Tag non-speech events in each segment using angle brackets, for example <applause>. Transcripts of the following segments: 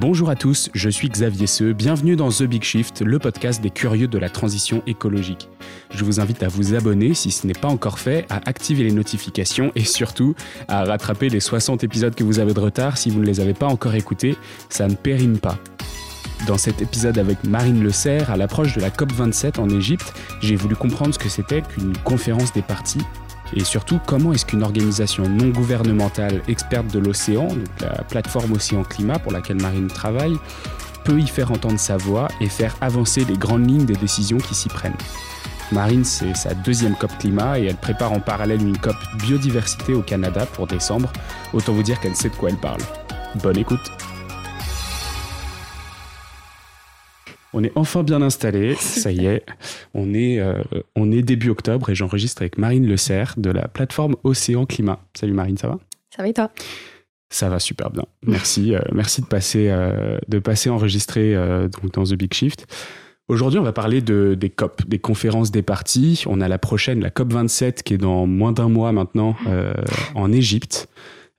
Bonjour à tous, je suis Xavier Seux, bienvenue dans The Big Shift, le podcast des curieux de la transition écologique. Je vous invite à vous abonner si ce n'est pas encore fait, à activer les notifications et surtout à rattraper les 60 épisodes que vous avez de retard si vous ne les avez pas encore écoutés, ça ne périme pas. Dans cet épisode avec Marine Le Serre, à l'approche de la COP27 en Égypte, j'ai voulu comprendre ce que c'était qu'une conférence des partis et surtout, comment est-ce qu'une organisation non gouvernementale experte de l'océan, la plateforme Océan Climat pour laquelle Marine travaille, peut y faire entendre sa voix et faire avancer les grandes lignes des décisions qui s'y prennent? Marine, c'est sa deuxième COP climat et elle prépare en parallèle une COP biodiversité au Canada pour décembre. Autant vous dire qu'elle sait de quoi elle parle. Bonne écoute. On est enfin bien installé, <laughs> ça y est. On est, euh, on est début octobre et j'enregistre avec Marine Le Serre de la plateforme Océan Climat. Salut Marine, ça va? Ça va et toi? Ça va super bien. Merci, euh, <laughs> merci de passer, euh, de passer enregistrer donc dans The Big Shift. Aujourd'hui, on va parler de, des COP, des conférences des partis. On a la prochaine, la COP 27, qui est dans moins d'un mois maintenant en Égypte.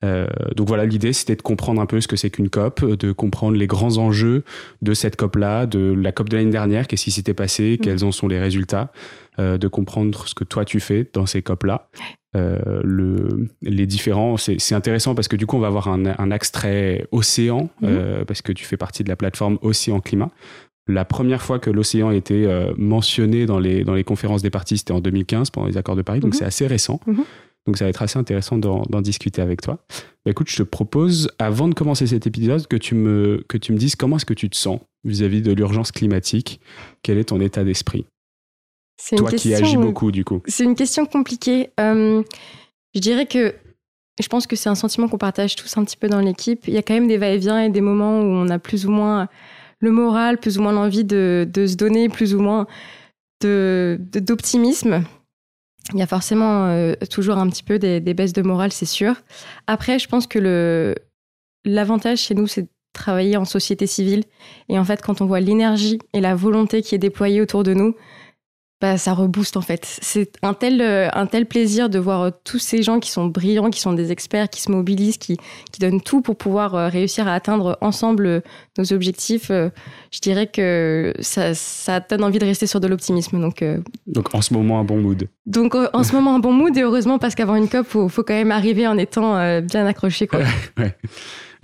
Euh, donc voilà, l'idée c'était de comprendre un peu ce que c'est qu'une COP, de comprendre les grands enjeux de cette COP-là, de la COP de l'année dernière, qu'est-ce qui s'était passé, mm. quels en sont les résultats, euh, de comprendre ce que toi tu fais dans ces COP-là. Euh, le, les différents, c'est intéressant parce que du coup on va avoir un, un axe très océan, euh, parce que tu fais partie de la plateforme Océan Climat. La première fois que l'océan a été euh, mentionné dans les, dans les conférences des partis, c'était en 2015 pendant les accords de Paris, donc mm-hmm. c'est assez récent. Donc ça va être assez intéressant d'en discuter avec toi. Bah, écoute, je te propose, avant de commencer cet épisode, que tu me, que tu me dises comment est-ce que tu te sens vis-à-vis de l'urgence climatique. Quel est ton état d'esprit? Toi qui agis beaucoup, du coup. C'est une question compliquée. Euh, je dirais que je pense que c'est un sentiment qu'on partage tous un petit peu dans l'équipe. Il y a quand même des va-et-vient et des moments où on a plus ou moins le moral, plus ou moins l'envie de, de, se donner, plus ou moins d'optimisme. De, il y a forcément euh, toujours un petit peu des, baisses de morale, c'est sûr. Après, je pense que l'avantage chez nous, c'est de travailler en société civile. Et en fait, quand on voit l'énergie et la volonté qui est déployée autour de nous, bah, ça rebooste en fait. C'est un tel, euh, un tel plaisir de voir euh, tous ces gens qui sont brillants, qui sont des experts, qui se mobilisent, qui, qui donnent tout pour pouvoir euh, réussir à atteindre ensemble nos objectifs. Je dirais que ça, ça donne envie de rester sur de l'optimisme. Donc, donc en ce moment, un bon mood. Donc en ce moment, un bon mood et heureusement parce qu'avant une COP, il faut, faut, quand même arriver en étant bien accroché. Quoi. <laughs> ouais.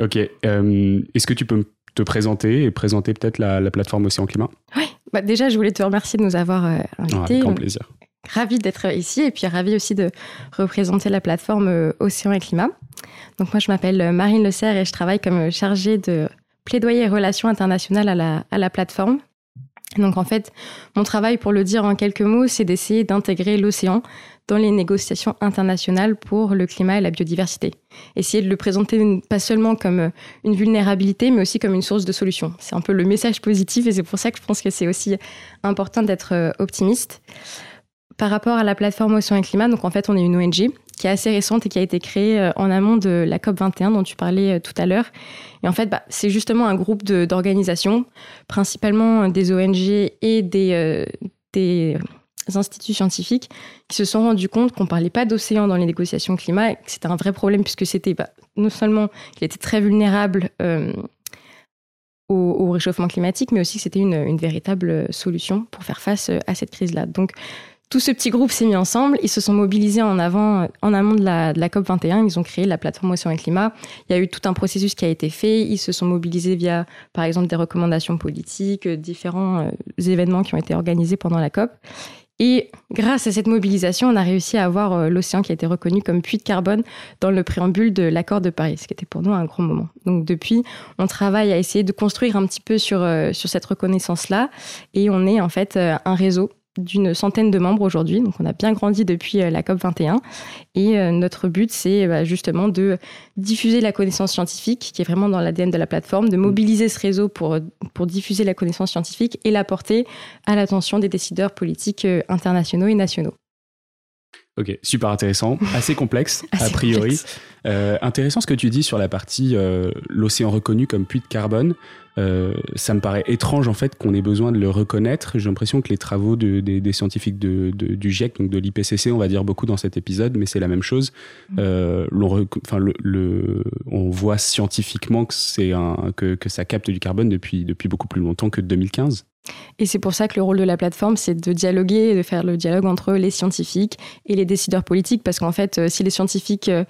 Ok. Est-ce que tu peux te présenter et présenter peut-être la, la plateforme Océan Climat Oui. Bah, déjà, je voulais te remercier de nous avoir euh, invités. avec grand plaisir. Ravi d'être ici et puis ravi aussi de représenter la plateforme euh, Océan et Climat. Donc moi, je m'appelle euh, Marine Le Serre et je travaille comme chargée de plaidoyer et relations internationales à la, à la plateforme. Donc en fait, mon travail, pour le dire en quelques mots, c'est d'essayer d'intégrer l'océan dans les négociations internationales pour le climat et la biodiversité. Essayer de le présenter pas seulement comme euh, une vulnérabilité, mais aussi comme une source de solution. C'est un peu le message positif et c'est pour ça que je pense que c'est aussi important d'être euh, optimiste. Par rapport à la plateforme Océan et Climat, donc en fait, on est une ONG qui est assez récente et qui a été créée euh, en amont de la COP 21 dont tu parlais tout à l'heure. Et en fait, bah, c'est justement un groupe d'organisations, principalement des ONG et des, instituts scientifiques qui se sont rendus compte qu'on parlait pas d'océan dans les négociations climat et que c'était un vrai problème puisque c'était bah, non seulement qu'il était très vulnérable euh, au, réchauffement climatique, mais aussi que c'était une, une, véritable solution pour faire face euh, à cette crise-là. Donc tout ce petit groupe s'est mis ensemble, ils se sont mobilisés en avant, en amont de la, COP 21, ils ont créé la plateforme Océan et Climat. Il y a eu tout un processus qui a été fait, ils se sont mobilisés via, par exemple, des recommandations politiques, différents euh, événements qui ont été organisés pendant la COP. Et grâce à cette mobilisation, on a réussi à avoir euh, l'océan qui a été reconnu comme puits de carbone dans le préambule de l'accord de Paris, ce qui était pour nous un grand moment. Donc depuis, on travaille à essayer de construire un petit peu sur, euh, cette reconnaissance-là et on est en fait euh, un réseau d'une centaine de membres aujourd'hui. Donc, on a bien grandi depuis euh, la COP 21. Et euh, notre but, c'est bah, justement de diffuser la connaissance scientifique, qui est vraiment dans l'ADN de la plateforme, de mobiliser ce réseau pour, pour diffuser la connaissance scientifique et la porter à l'attention des décideurs politiques euh, internationaux et nationaux. Ok, super intéressant, assez complexe <laughs> a priori. Euh, intéressant ce que tu dis sur la partie euh, l'océan reconnu comme puits de carbone. Euh, ça me paraît étrange en fait qu'on ait besoin de le reconnaître. J'ai l'impression que les travaux de, des, scientifiques de, du GIEC, donc de l'IPCC, on va dire beaucoup dans cet épisode, mais c'est la même chose. Mmh. Euh, enfin, le, le, on voit scientifiquement que, c'est un, que, que ça capte du carbone depuis, depuis beaucoup plus longtemps que 2015. Et c'est pour ça que le rôle de la plateforme, c'est de dialoguer, de faire le dialogue entre les scientifiques et les décideurs politiques, parce qu'en fait, euh, si les scientifiques euh,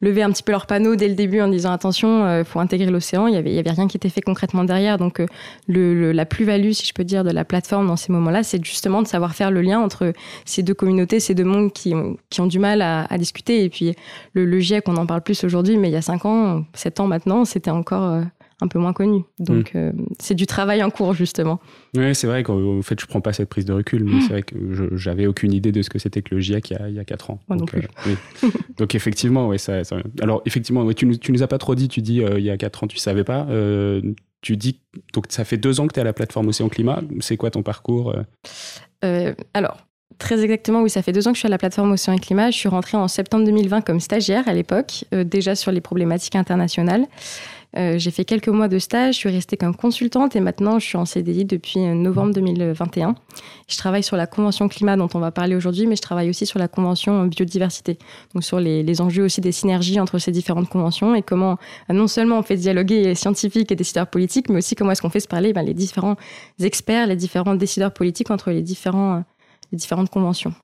levaient un petit peu leur panneau dès le début en disant attention, il euh, faut intégrer l'océan, il n'y avait, y avait rien qui était fait concrètement derrière. Donc le, la plus-value, si je peux dire, de la plateforme dans ces moments-là, c'est justement de savoir faire le lien entre ces deux communautés, ces deux mondes qui ont, du mal à, à discuter. Et puis le, le GIEC, on en parle plus aujourd'hui, mais il y a 5 ans, 7 ans maintenant, c'était encore un peu moins connu. Donc, mm. euh, c'est du travail en cours, justement. Oui, c'est vrai qu'en fait, je prends pas cette prise de recul, mais mm. c'est vrai que j'avais aucune idée de ce que c'était que le GIEC il y a, il y a 4 ans. Moi donc, non plus. Euh, <laughs> donc, effectivement, oui, ça, Alors, effectivement, tu, nous, tu nous as pas trop dit, tu dis euh, il y a 4 ans, tu savais pas. tu dis, donc ça fait deux ans que tu es à la plateforme Océan Climat. C'est quoi ton parcours Alors, Très exactement, oui, ça fait deux ans que je suis à la plateforme Océan et Climat. Je suis rentrée en septembre 2020 comme stagiaire à l'époque, déjà sur les problématiques internationales. Euh, j'ai fait quelques mois de stage, je suis restée comme consultante et maintenant je suis en CDI depuis euh, novembre 2021. Je travaille sur la convention climat dont on va parler aujourd'hui, mais je travaille aussi sur la convention biodiversité, donc sur les, enjeux aussi des synergies entre ces différentes conventions et comment euh, non seulement on fait dialoguer scientifiques et décideurs politiques, mais aussi comment est-ce qu'on fait se parler ben, les différents experts, les différents décideurs politiques entre les différentes conventions.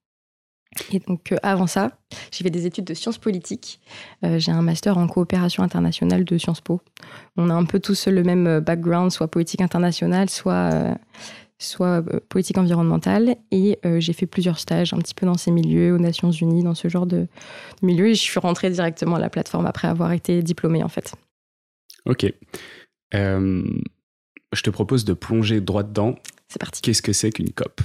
Et donc, euh, avant ça, j'ai fait des études de sciences politiques. Euh, j'ai un master en coopération internationale de Sciences Po. On a un peu tous le même euh, background, soit politique internationale, soit, soit politique environnementale. Et j'ai fait plusieurs stages un petit peu dans ces milieux, aux Nations Unies, dans ce genre de, de milieu. Et je suis rentrée directement à la plateforme après avoir été diplômée, en fait. Ok. je te propose de plonger droit dedans. C'est parti. Qu'est-ce que c'est qu'une COP?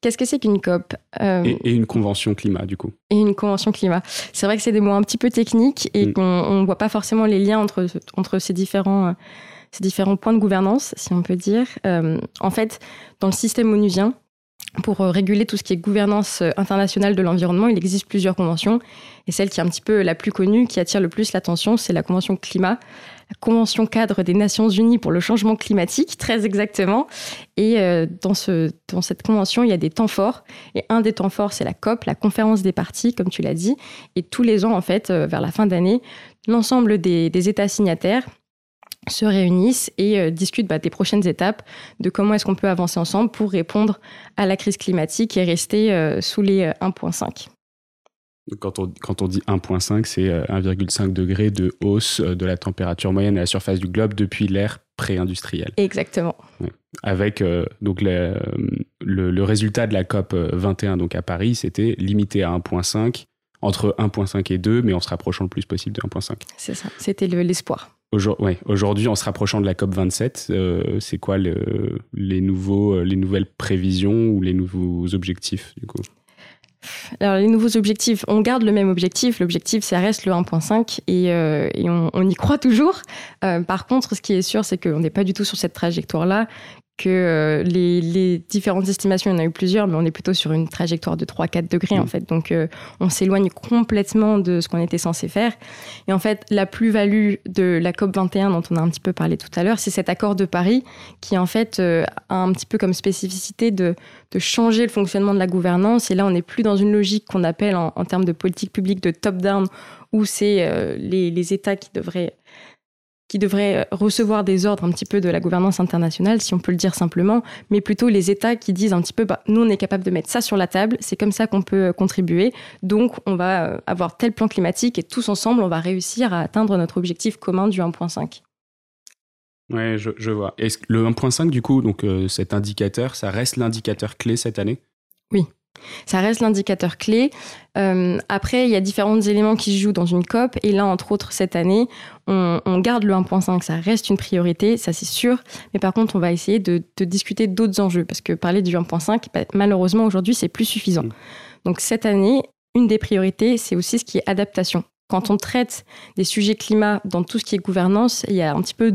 Qu'est-ce que c'est qu'une COP euh, et, une convention climat, du coup. Et une convention climat. C'est vrai que c'est des mots un petit peu techniques et mm. qu'on ne voit pas forcément les liens entre, entre ces, différents, euh, ces différents points de gouvernance, si on peut dire. Euh, en fait, dans le système onusien, pour réguler tout ce qui est gouvernance internationale de l'environnement, il existe plusieurs conventions. Et celle qui est un petit peu la plus connue, qui attire le plus l'attention, c'est la Convention climat, Convention cadre des Nations Unies pour le changement climatique, très exactement. Et euh, dans, ce, dans cette convention, il y a des temps forts. Et un des temps forts, c'est la COP, la conférence des parties, comme tu l'as dit. Et tous les ans, en fait, euh, vers la fin d'année, l'ensemble des, États signataires se réunissent et euh, discutent bah, des prochaines étapes, de comment est-ce qu'on peut avancer ensemble pour répondre à la crise climatique et rester sous les 1,5. Quand on, quand on dit 1,5, c'est 1,5 euh, degré de hausse euh, de la température moyenne à la surface du globe depuis l'ère pré-industrielle. Exactement. Avec euh, donc le, le, résultat de la COP 21 donc à Paris, c'était limité à 1,5, entre 1,5 et 2, mais en se rapprochant le plus possible de 1,5. C'est ça, c'était l'espoir. Aujourd'hui, en se rapprochant de la COP 27, c'est quoi le, les, nouveaux, les nouvelles prévisions ou les nouveaux objectifs du coup? Alors les nouveaux objectifs, on garde le même objectif. L'objectif, ça reste le 1.5 et, euh, et on, y croit toujours. Euh, par contre, ce qui est sûr, c'est qu'on n'est pas du tout sur cette trajectoire-là, que euh, les, différentes estimations, il y en a eu plusieurs, mais on est plutôt sur une trajectoire de 3-4 degrés en mm. fait. Donc euh, on s'éloigne complètement de ce qu'on était censé faire. Et en fait, la plus-value de la COP 21 dont on a un petit peu parlé tout à l'heure, c'est cet accord de Paris qui en fait euh, a un petit peu comme spécificité de, changer le fonctionnement de la gouvernance. Et là, on n'est plus dans une logique qu'on appelle en, termes de politique publique de top-down, où c'est les, les États qui devraient qui devraient recevoir des ordres un petit peu de la gouvernance internationale, si on peut le dire simplement, mais plutôt les États qui disent un petit peu, bah, nous on est capable de mettre ça sur la table, c'est comme ça qu'on peut euh, contribuer, donc on va euh, avoir tel plan climatique et tous ensemble on va réussir à atteindre notre objectif commun du 1.5. Ouais, je, je vois. Et le 1.5 du coup, donc euh, cet indicateur, ça reste l'indicateur clé cette année? Oui. Ça reste l'indicateur clé. Euh, après, il y a différents éléments qui se jouent dans une COP. Et là, entre autres, cette année, on, garde le 1.5. Ça reste une priorité, ça c'est sûr. Mais par contre, on va essayer de, discuter d'autres enjeux. Parce que parler du 1.5, bah, malheureusement, aujourd'hui, c'est plus suffisant. Mm. Donc cette année, une des priorités, c'est aussi ce qui est adaptation. Quand on traite des sujets climat dans tout ce qui est gouvernance, il y a un petit peu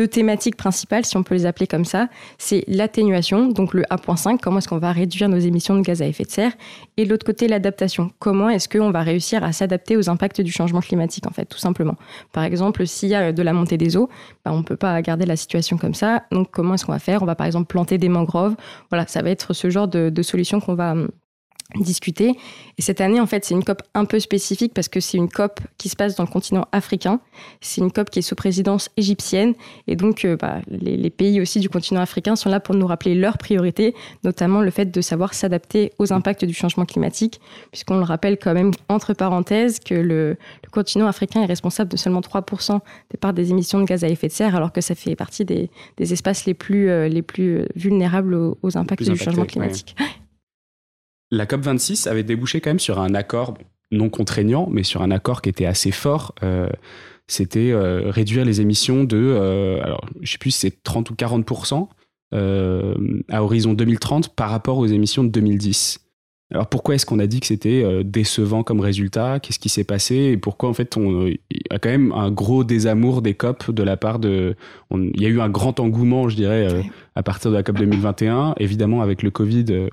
deux thématiques principales, si on peut les appeler comme ça. C'est l'atténuation, donc le 1.5, comment est-ce qu'on va réduire nos émissions de gaz à effet de serre, et l'autre côté, l'adaptation. Comment est-ce qu'on va réussir à s'adapter aux impacts du changement climatique, en fait, tout simplement. Par exemple, s'il y a de la montée des eaux, bah, on ne peut pas garder la situation comme ça. Donc, comment est-ce qu'on va faire? On va par exemple planter des mangroves. Voilà, ça va être ce genre de, solutions qu'on va hum, discuter. Et cette année, en fait, c'est une COP un peu spécifique parce que c'est une COP qui se passe dans le continent africain. C'est une COP qui est sous présidence égyptienne. Et donc, euh, bah, les, pays aussi du continent africain sont là pour nous rappeler leurs priorités, notamment le fait de savoir s'adapter aux impacts du changement climatique, puisqu'on le rappelle quand même, entre parenthèses, que le, continent africain est responsable de seulement 3% des parts des émissions de gaz à effet de serre, alors que ça fait partie des, espaces les plus, euh, les plus vulnérables aux, impacts du changement climatique. La COP26 avait débouché quand même sur un accord non contraignant, mais sur un accord qui était assez fort. Euh, c'était euh, réduire les émissions de, euh, alors je sais plus si c'est 30 ou 40% à horizon 2030 par rapport aux émissions de 2010. Alors pourquoi est-ce qu'on a dit que c'était décevant comme résultat? Qu'est-ce qui s'est passé? Et pourquoi en fait on il y a quand même un gros désamour des COP de la part de il y a eu un grand engouement, je dirais, à partir de la COP 2021. Évidemment, avec le Covid, euh,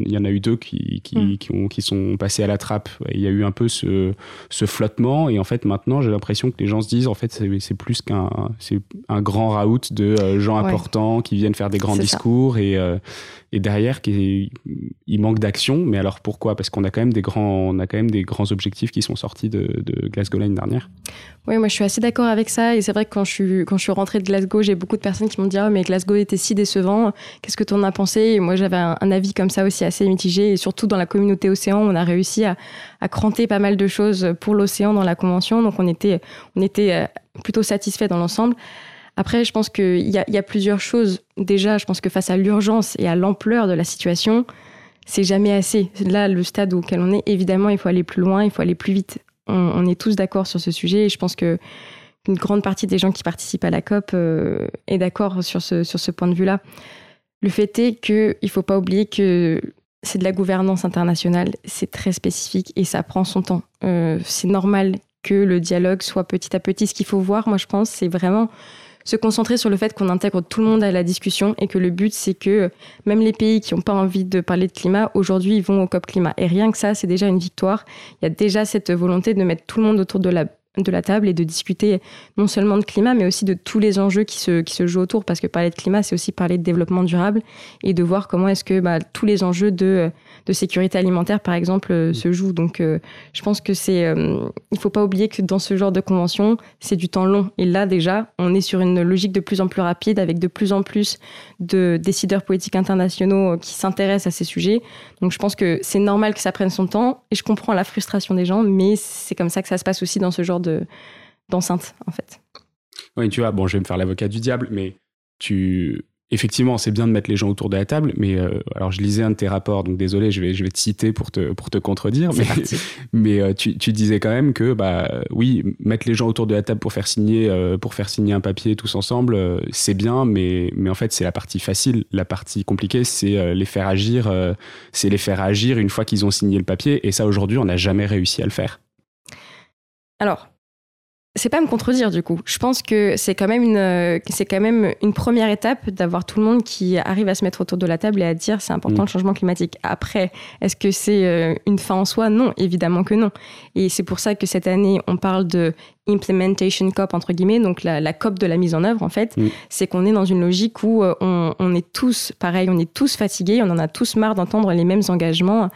il y en a eu deux qui qui, mm. qui, ont, qui sont passés à la trappe. Il y a eu un peu ce, ce flottement. Et en fait, maintenant, j'ai l'impression que les gens se disent, en fait, c'est plus qu'un c'est un grand raout de gens importants qui viennent faire des grands discours et et derrière qui il manque d'action mais alors pourquoi? Parce qu'on a quand même des grands on a quand même des grands objectifs qui sont sortis de, de Glasgow l'année dernière oui moi je suis assez d'accord avec ça et c'est vrai que quand je suis quand je suis rentrée de Glasgow j'ai beaucoup de personnes qui m'ont dit oh, mais Glasgow était si décevant qu'est-ce que tu en as pensé? Moi j'avais un, avis comme ça aussi assez mitigé et surtout dans la communauté océan on a réussi à, à cranter pas mal de choses pour l'océan dans la convention donc on était on était euh, plutôt satisfait dans l'ensemble après, je pense qu'il y, y, a plusieurs choses. Déjà, je pense que face à l'urgence et à l'ampleur de la situation, c'est jamais assez. Là, le stade auquel on est, évidemment, il faut aller plus loin, il faut aller plus vite. On, est tous d'accord sur ce sujet et je pense que une grande partie des gens qui participent à la COP euh, est d'accord sur ce, sur ce point de vue-là. Le fait est qu'il ne faut pas oublier que c'est de la gouvernance internationale, c'est très spécifique et ça prend son temps. Euh, c'est normal que le dialogue soit petit à petit. Ce qu'il faut voir, moi je pense, c'est vraiment se concentrer sur le fait qu'on intègre tout le monde à la discussion et que le but, c'est que même les pays qui n'ont pas envie de parler de climat, aujourd'hui, ils vont au COP climat. Et rien que ça, c'est déjà une victoire. Il y a déjà cette volonté de mettre tout le monde autour de la de la table et de discuter non seulement de climat, mais aussi de tous les enjeux qui se, qui se jouent autour, parce que parler de climat, c'est aussi parler de développement durable et de voir comment est-ce que bah, tous les enjeux de de sécurité alimentaire, par exemple, euh, se joue. Donc, euh, je pense que c'est. Euh, il faut pas oublier que dans ce genre de convention, c'est du temps long. Et là, déjà, on est sur une logique de plus en plus rapide, avec de plus en plus de décideurs politiques internationaux qui s'intéressent à ces sujets. Donc, je pense que c'est normal que ça prenne son temps. Et je comprends la frustration des gens, mais c'est comme ça que ça se passe aussi dans ce genre de d'enceinte, en fait. Oui, tu vois, bon, je vais me faire l'avocat du diable, mais tu effectivement, c'est bien de mettre les gens autour de la table, mais euh, alors je lisais un de tes rapports, donc désolé, je vais, je vais te citer pour te, pour te contredire, mais, <laughs> mais euh, tu, tu, disais quand même que, bah, oui, mettre les gens autour de la table pour faire signer, euh, pour faire signer un papier tous ensemble, c'est bien, mais, mais en fait, c'est la partie facile. La partie compliquée, c'est les faire agir, c'est les faire agir une fois qu'ils ont signé le papier, et ça, aujourd'hui, on n'a jamais réussi à le faire. Alors, c'est pas me contredire du coup. Je pense que c'est quand même une, c'est quand même une première étape d'avoir tout le monde qui arrive à se mettre autour de la table et à dire c'est important mm. le changement climatique. Après, est-ce que c'est euh, une fin en soi? Non, évidemment que non. Et c'est pour ça que cette année on parle de implementation COP entre guillemets, donc la, COP de la mise en œuvre en fait. Mm. C'est qu'on est dans une logique où euh, on, est tous pareil, on est tous fatigués, on en a tous marre d'entendre les mêmes engagements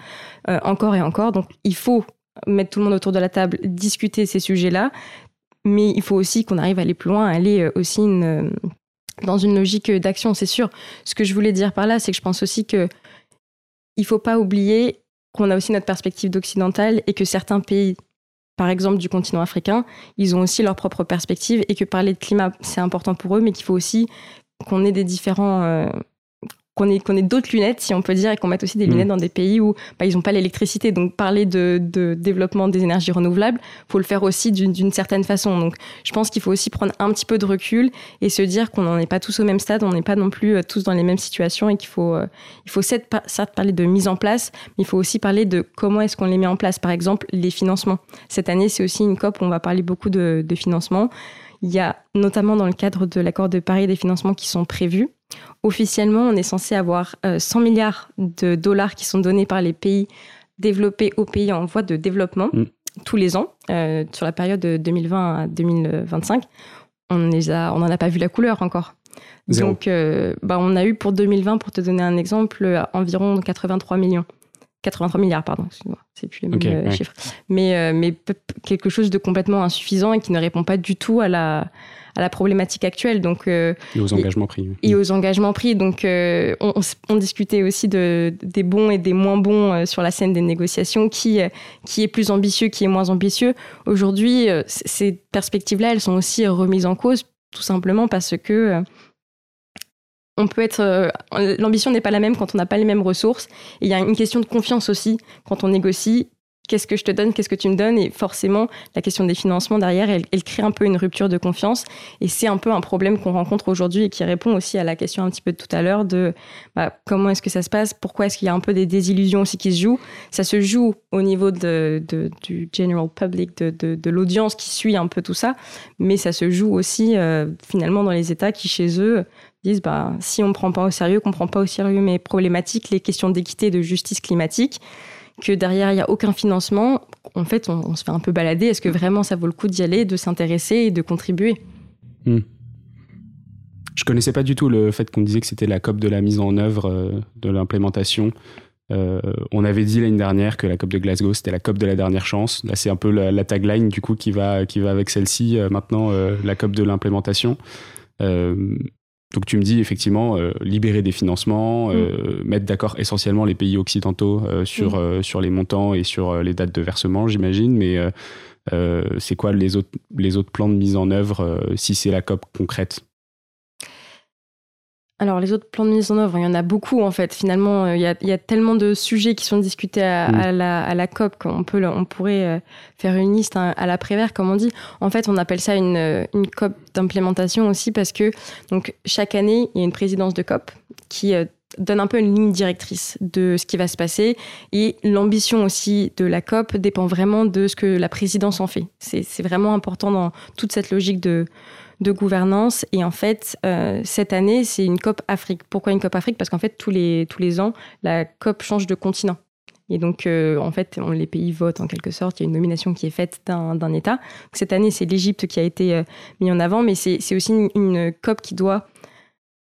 euh, encore et encore. Donc il faut mettre tout le monde autour de la table, discuter ces sujets-là, mais il faut aussi qu'on arrive à aller plus loin, à aller euh, aussi euh, dans une logique d'action, c'est sûr. Ce que je voulais dire par là, c'est que je pense aussi que il faut pas oublier qu'on a aussi notre perspective d'occidental et que certains pays, par exemple du continent africain, ils ont aussi leur propre perspective et que parler de climat, c'est important pour eux, mais qu'il faut aussi qu'on ait des différents, euh, qu'on ait, qu'on ait d'autres lunettes, si on peut dire, et qu'on mette aussi des mm. lunettes dans des pays où bah, ils n'ont pas l'électricité. Donc parler de, de, développement des énergies renouvelables, faut le faire aussi d'une certaine façon. Donc je pense qu'il faut aussi prendre un petit peu de recul et se dire qu'on n'en est pas tous au même stade, on n'est pas non plus euh, tous dans les mêmes situations et qu'il faut, euh, il faut certes, parler de mise en place, mais il faut aussi parler de comment est-ce qu'on les met en place. Par exemple, les financements. Cette année, c'est aussi une COP où on va parler beaucoup de, de financement Il y a notamment dans le cadre de l'accord de Paris des financements qui sont prévus. Officiellement, on est censé avoir 100 milliards de dollars qui sont donnés par les pays développés aux pays en voie de développement mm. tous les ans sur la période de 2020 à 2025. On on n'en a pas vu la couleur encore. Donc, euh, bah, on a eu pour 2020, pour te donner un exemple, environ 83 millions. 83 milliards, pardon, excuse-moi, c'est plus les mêmes euh, chiffres. Mais, euh, mais quelque chose de complètement insuffisant et qui ne répond pas du tout à la, à la problématique actuelle. Donc, et aux engagements pris. Et aux engagements pris. Donc, on, on, discutait aussi de, des bons et des moins bons sur la scène des négociations, qui, qui est plus ambitieux, qui est moins ambitieux. Aujourd'hui, ces perspectives-là, elles sont aussi remises en cause, tout simplement parce que on peut être euh, l'ambition n'est pas la même quand on n'a pas les mêmes ressources. Il y a une question de confiance aussi quand on négocie. Qu'est-ce que je te donne qu'est-ce que tu me donnes? Et forcément la question des financements derrière elle, crée un peu une rupture de confiance. Et c'est un peu un problème qu'on rencontre aujourd'hui et qui répond aussi à la question un petit peu de tout à l'heure de bah, comment est-ce que ça se passe? Pourquoi est-ce qu'il y a un peu des désillusions aussi qui se jouent? Ça se joue au niveau de, du general public de, de, l'audience qui suit un peu tout ça mais ça se joue aussi euh, finalement dans les États qui chez eux disent bah, si on ne prend pas au sérieux, qu'on ne prend pas au sérieux mes problématiques, les questions d'équité et de justice climatique, que derrière il n'y a aucun financement, en fait on, se fait un peu balader. Est-ce que vraiment ça vaut le coup d'y aller, de s'intéresser et de contribuer? Hmm. Je connaissais pas du tout le fait qu'on disait que c'était la COP de la mise en œuvre euh, de l'implémentation. Euh, on avait dit l'année dernière que la COP de Glasgow c'était la COP de la dernière chance. Là c'est un peu la, tagline du coup qui va qui va avec celle-ci. Euh, maintenant la COP de l'implémentation. Donc tu me dis effectivement euh, libérer des financements, euh, mm. mettre d'accord essentiellement les pays occidentaux euh, sur, mm. sur les montants et sur les dates de versement, j'imagine, mais c'est quoi les autres, les autres plans de mise en œuvre si c'est la COP concrète? Alors, les autres plans de mise en œuvre, il y en a beaucoup en fait. Finalement, euh, il y a, tellement de sujets qui sont discutés à, mm. la, COP qu'on peut, on pourrait euh, faire une liste hein, à la Prévert, comme on dit. En fait, on appelle ça une, euh, une COP d'implémentation aussi parce que donc, chaque année, il y a une présidence de COP qui donne un peu une ligne directrice de ce qui va se passer. Et l'ambition aussi de la COP dépend vraiment de ce que la présidence en fait. C'est vraiment important dans toute cette logique de de gouvernance. Et en fait, euh, cette année, c'est une COP Afrique. Pourquoi une COP Afrique? Parce qu'en fait, tous les, tous les ans, la COP change de continent. Et donc, euh, en fait, les pays votent en quelque sorte. Il y a une nomination qui est faite d'un État. Cette année, c'est l'Égypte qui a été euh, mis en avant, mais c'est aussi une, COP qui doit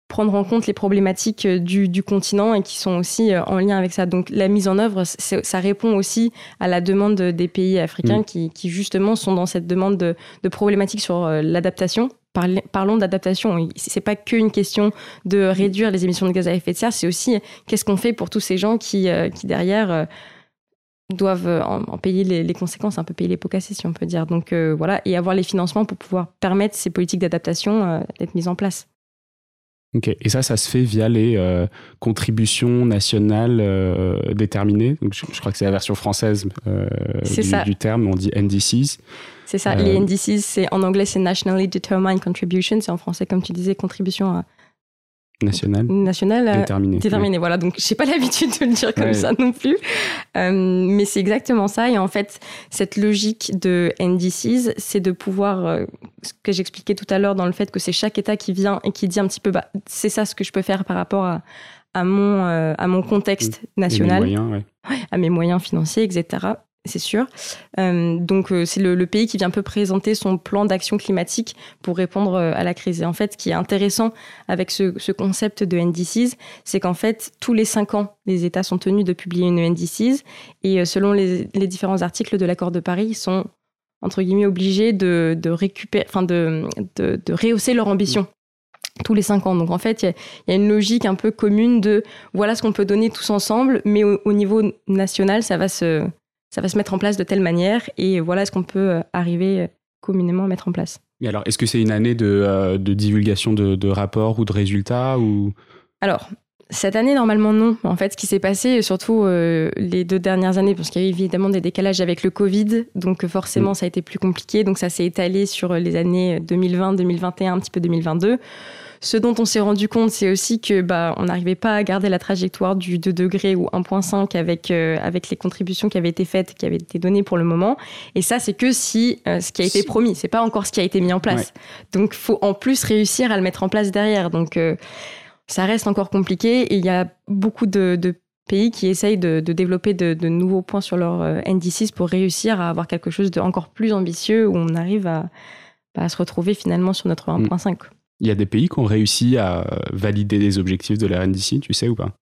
prendre en compte les problématiques du, continent et qui sont aussi en lien avec ça. Donc la mise en œuvre, ça répond aussi à la demande des pays africains mmh. qui, qui, justement sont dans cette demande de, de problématiques sur l'adaptation parlons d'adaptation. C'est pas qu'une question de réduire les émissions de gaz à effet de serre, c'est aussi qu'est-ce qu'on fait pour tous ces gens qui, euh, derrière euh, doivent euh, en, payer les, conséquences, un peu payer les pots cassés, si on peut dire. Donc voilà, et avoir les financements pour pouvoir permettre ces politiques d'adaptation d'être mises en place. Ok, et ça, ça se fait via les contributions nationales déterminées. Donc, je, crois que c'est la version française du, du, terme, on dit NDCs. C'est ça, les euh, NDCs, c'est en anglais c'est Nationally Determined Contribution, c'est en français comme tu disais contribution à, nationale nationale euh, déterminée. déterminée voilà. Donc j'ai pas <laughs> l'habitude de le dire comme ça non plus. Euh, mais c'est exactement ça. Et en fait cette logique de NDCs c'est de pouvoir ce que j'expliquais tout à l'heure dans le fait que c'est chaque État qui vient et qui dit un petit peu bah c'est ça ce que je peux faire par rapport à, à mon à mon contexte national mes moyens, ouais. à mes moyens financiers etc c'est sûr. Euh, donc euh, c'est le, pays qui vient un peu présenter son plan d'action climatique pour répondre euh, à la crise. Et en fait, ce qui est intéressant avec ce, concept de NDCs, c'est qu'en fait, tous les cinq ans, les États sont tenus de publier une NDCs et selon les, différents articles de l'accord de Paris, ils sont entre guillemets obligés de, récupérer, enfin de, de, rehausser leur ambition tous les cinq ans. Donc en fait, il y, a une logique un peu commune de voilà ce qu'on peut donner tous ensemble, mais au niveau national, ça va se ça va se mettre en place de telle manière et voilà ce qu'on peut euh, arriver euh, communément à mettre en place. Et alors, est-ce que c'est une année de, euh, divulgation de, rapports ou de résultats ou... Alors, cette année, normalement, non. En fait, ce qui s'est passé, surtout euh, les deux dernières années, parce qu'il y a eu évidemment des décalages avec le Covid, donc forcément, mm. ça a été plus compliqué. Donc, ça s'est étalé sur les années 2020, 2021, un petit peu 2022. Ce dont on s'est rendu compte, c'est aussi que bah, on n'arrivait pas à garder la trajectoire du 2 degrés ou 1.5 avec, euh, avec les contributions qui avaient été faites, qui avaient été données pour le moment. Et ça, c'est que si euh, ce qui a été promis, c'est pas encore ce qui a été mis en place. Donc, faut en plus réussir à le mettre en place derrière. Donc, euh, ça reste encore compliqué et il y a beaucoup de, pays qui essayent de, développer de, nouveaux points sur leur NDCs pour réussir à avoir quelque chose d'encore plus ambitieux où on arrive à, bah, à se retrouver finalement sur notre 1.5. Il y a des pays qui ont réussi à valider les objectifs de la RNDC, tu sais ou pas?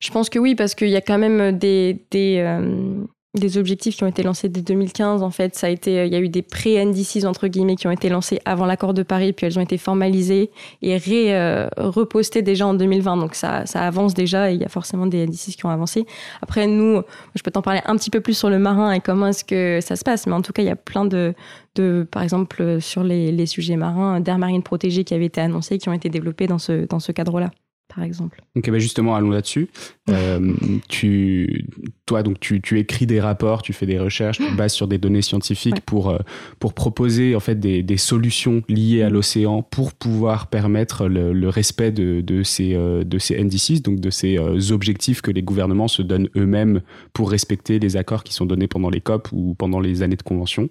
Je pense que oui, parce qu'il y a quand même des, euh, des objectifs qui ont été lancés dès 2015. En fait, ça a été, euh, il y a eu des pré-NDCs entre guillemets qui ont été lancés avant l'accord de Paris, puis elles ont été formalisées et ré, euh, repostées déjà en 2020. Donc ça, ça avance déjà et il y a forcément des NDCs qui ont avancé. Après, nous, je peux t'en parler un petit peu plus sur le marin et comment est-ce que ça se passe. Mais en tout cas, il y a plein de, de par exemple, sur les, les sujets marins, d'air marine protégée qui avaient été annoncés, qui ont été développés dans ce, dans ce cadre-là par exemple. Ok, bah justement, allons là-dessus. Euh, tu, toi, donc, tu, tu, écris des rapports, tu fais des recherches, tu bases sur des données scientifiques pour, euh, pour proposer en fait des, des solutions liées à l'océan pour pouvoir permettre le, le respect de, de, ces, euh, de ces NDCs, donc de ces objectifs que les gouvernements se donnent eux-mêmes pour respecter les accords qui sont donnés pendant les COP ou pendant les années de convention,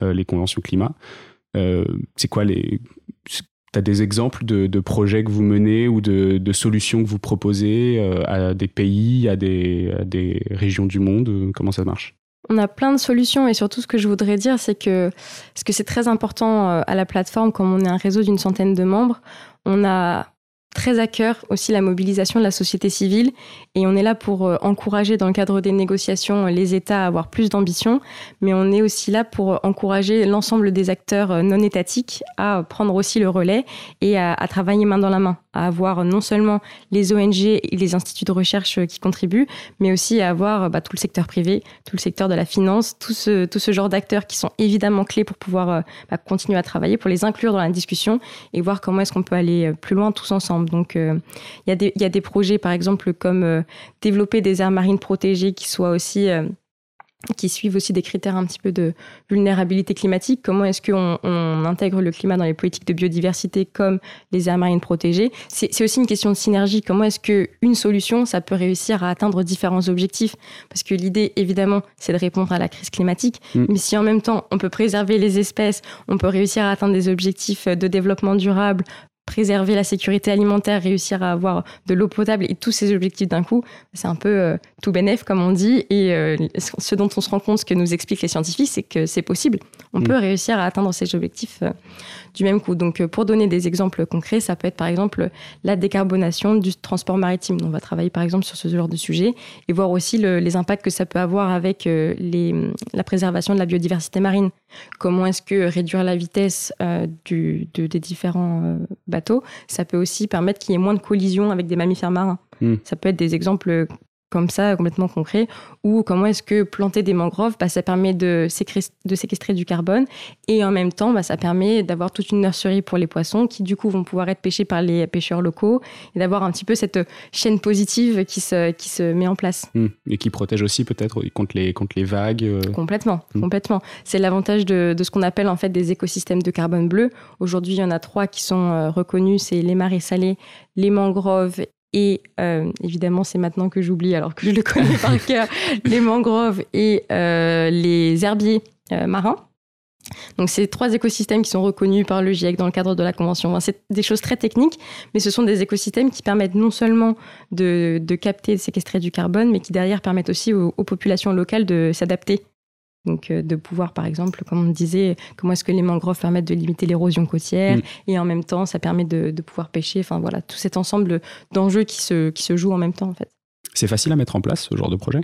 les conventions climat. c'est quoi les tu as des exemples de, projets que vous menez ou de, solutions que vous proposez euh, à des pays, à des, des, régions du monde? Comment ça marche? On a plein de solutions et surtout ce que je voudrais dire, c'est que ce que c'est très important euh, à la plateforme, comme on est un réseau d'une centaine de membres, on a très à cœur aussi la mobilisation de la société civile. Et on est là pour euh, encourager dans le cadre des négociations les États à avoir plus d'ambition, mais on est aussi là pour encourager l'ensemble des acteurs euh, non étatiques à prendre aussi le relais et à, travailler main dans la main, à avoir non seulement les ONG et les instituts de recherche qui contribuent, mais aussi à avoir bah, tout le secteur privé, tout le secteur de la finance, tout ce, tout ce genre d'acteurs qui sont évidemment clés pour pouvoir euh, bah, continuer à travailler, pour les inclure dans la discussion et voir comment est-ce qu'on peut aller plus loin tous ensemble. Donc, euh, il y, a des projets, par exemple, comme euh, développer des aires marines protégées qui soient aussi euh, qui suivent aussi des critères un petit peu de vulnérabilité climatique. Comment est-ce qu'on on intègre le climat dans les politiques de biodiversité comme les aires marines protégées? C'est aussi une question de synergie. Comment est-ce qu'une solution, ça peut réussir à atteindre différents objectifs? Parce que l'idée, évidemment, c'est de répondre à la crise climatique. Mm. Mais si en même temps, on peut préserver les espèces, on peut réussir à atteindre des objectifs de développement durable, préserver la sécurité alimentaire, réussir à avoir de l'eau potable et tous ces objectifs d'un coup, c'est un peu euh, tout bénéf comme on dit. Et euh, ce dont on se rend compte, ce que nous expliquent les scientifiques, c'est que c'est possible. On mm. peut réussir à atteindre ces objectifs euh, du même coup. Donc, pour donner des exemples concrets, ça peut être par exemple la décarbonation du transport maritime. On va travailler par exemple sur ce genre de sujet et voir aussi les impacts que ça peut avoir avec les, la préservation de la biodiversité marine. Comment est-ce que réduire la vitesse du, des différents bateau, ça peut aussi permettre qu'il y ait moins de collisions avec des mammifères marins. Hmm. Ça peut être des exemples comme ça, complètement concret, ou comment est-ce que planter des mangroves, bah, ça permet de séquestrer, du carbone, et en même temps, bah, ça permet d'avoir toute une nurserie pour les poissons, qui du coup vont pouvoir être pêchés par les pêcheurs locaux, et d'avoir un petit peu cette chaîne positive qui se, qui se met en place. Hmm. Et qui protège aussi peut-être contre les, contre les vagues. Euh. Complètement, hmm. complètement. C'est l'avantage de, de, ce qu'on appelle en fait des écosystèmes de carbone bleu. Aujourd'hui, il y en a trois qui sont euh, reconnus, c'est les marais salés, les mangroves et euh, évidemment, c'est maintenant que j'oublie, alors que je le connais par <laughs> cœur, les mangroves et euh, les herbiers euh, marins. Donc, c'est trois écosystèmes qui sont reconnus par le GIEC dans le cadre de la Convention. c'est des choses très techniques, mais ce sont des écosystèmes qui permettent non seulement de, capter et de séquestrer du carbone, mais qui derrière permettent aussi aux populations locales de s'adapter donc, euh, de pouvoir, par exemple, comme on disait, comment est-ce que les mangroves permettent de limiter l'érosion côtière mm. et en même temps, ça permet de, pouvoir pêcher. Enfin, voilà, tout cet ensemble d'enjeux qui se, qui se jouent en même temps, en fait. C'est facile à mettre en place, ce genre de projet?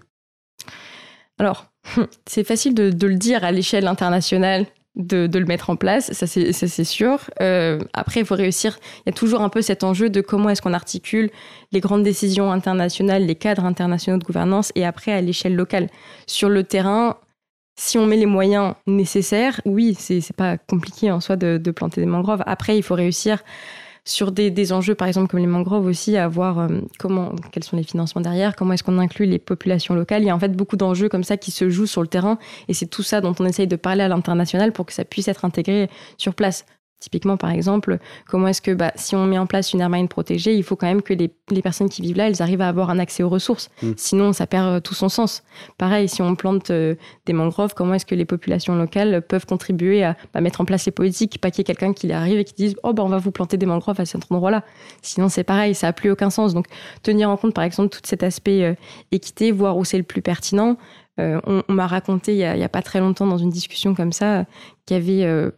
Alors, <laughs> c'est facile de, le dire à l'échelle internationale, de, le mettre en place, ça c'est sûr. Euh, après, il faut réussir. Il y a toujours un peu cet enjeu de comment est-ce qu'on articule les grandes décisions internationales, les cadres internationaux de gouvernance, et après à l'échelle locale. Sur le terrain, si on met les moyens nécessaires, oui, c'est pas compliqué en soi de, planter des mangroves. Après, il faut réussir sur des, enjeux, par exemple, comme les mangroves aussi, à voir comment, quels sont les financements derrière, comment est-ce qu'on inclut les populations locales. Il y a en fait beaucoup d'enjeux comme ça qui se jouent sur le terrain et c'est tout ça dont on essaye de parler à l'international pour que ça puisse être intégré sur place. Typiquement, par exemple, comment est-ce que bah, si on met en place une aire marine protégée, il faut quand même que les, personnes qui vivent là, elles arrivent à avoir un accès aux ressources. Mm. Sinon, ça perd euh, tout son sens. Pareil, si on plante euh, des mangroves, comment est-ce que les populations locales peuvent contribuer à bah, mettre en place les politiques, pas qu'il y ait quelqu'un qui arrive et qui dise « Oh, bah, on va vous planter des mangroves à cet endroit-là ». Sinon, c'est pareil, ça n'a plus aucun sens. Donc, tenir en compte, par exemple, tout cet aspect euh, équité, voir où c'est le plus pertinent. on, m'a raconté il n'y a, pas très longtemps dans une discussion comme ça qu'il y avait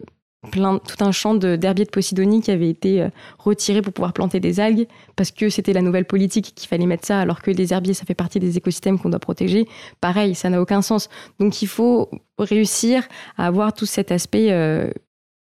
tout un champ d'herbiers de, Posidonie qui avait été euh, retiré pour pouvoir planter des algues parce que c'était la nouvelle politique qu'il fallait mettre ça alors que les herbiers ça fait partie des écosystèmes qu'on doit protéger. Pareil, ça n'a aucun sens. Donc il faut réussir à avoir tout cet aspect euh,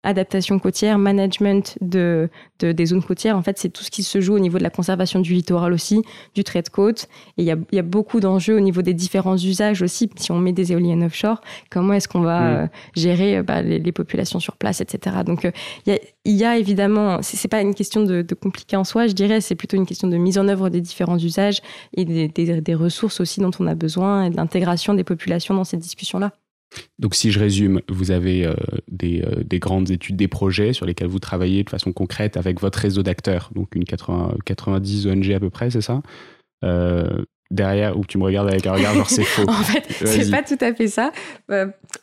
adaptation côtière, management de, des zones côtières. En fait, c'est tout ce qui se joue au niveau de la conservation du littoral aussi, du trait de côte. Et il y a, y a, beaucoup d'enjeux au niveau des différents usages aussi. Si on met des éoliennes offshore, comment est-ce qu'on va euh, gérer euh, bah, les, populations sur place, etc. Donc, euh, il y, y, a, évidemment, c'est pas une question de, de compliqué en soi, je dirais, c'est plutôt une question de mise en œuvre des différents usages et des, des, des ressources aussi dont on a besoin et de l'intégration des populations dans cette discussion-là. Donc si je résume, vous avez euh, des, euh, des, grandes études, des projets sur lesquels vous travaillez de façon concrète avec votre réseau d'acteurs, donc une 80, 90 ONG à peu près, c'est ça? Euh, derrière ou tu me regardes avec un regard genre c'est <laughs> faux. en fait, c'est pas tout à fait ça.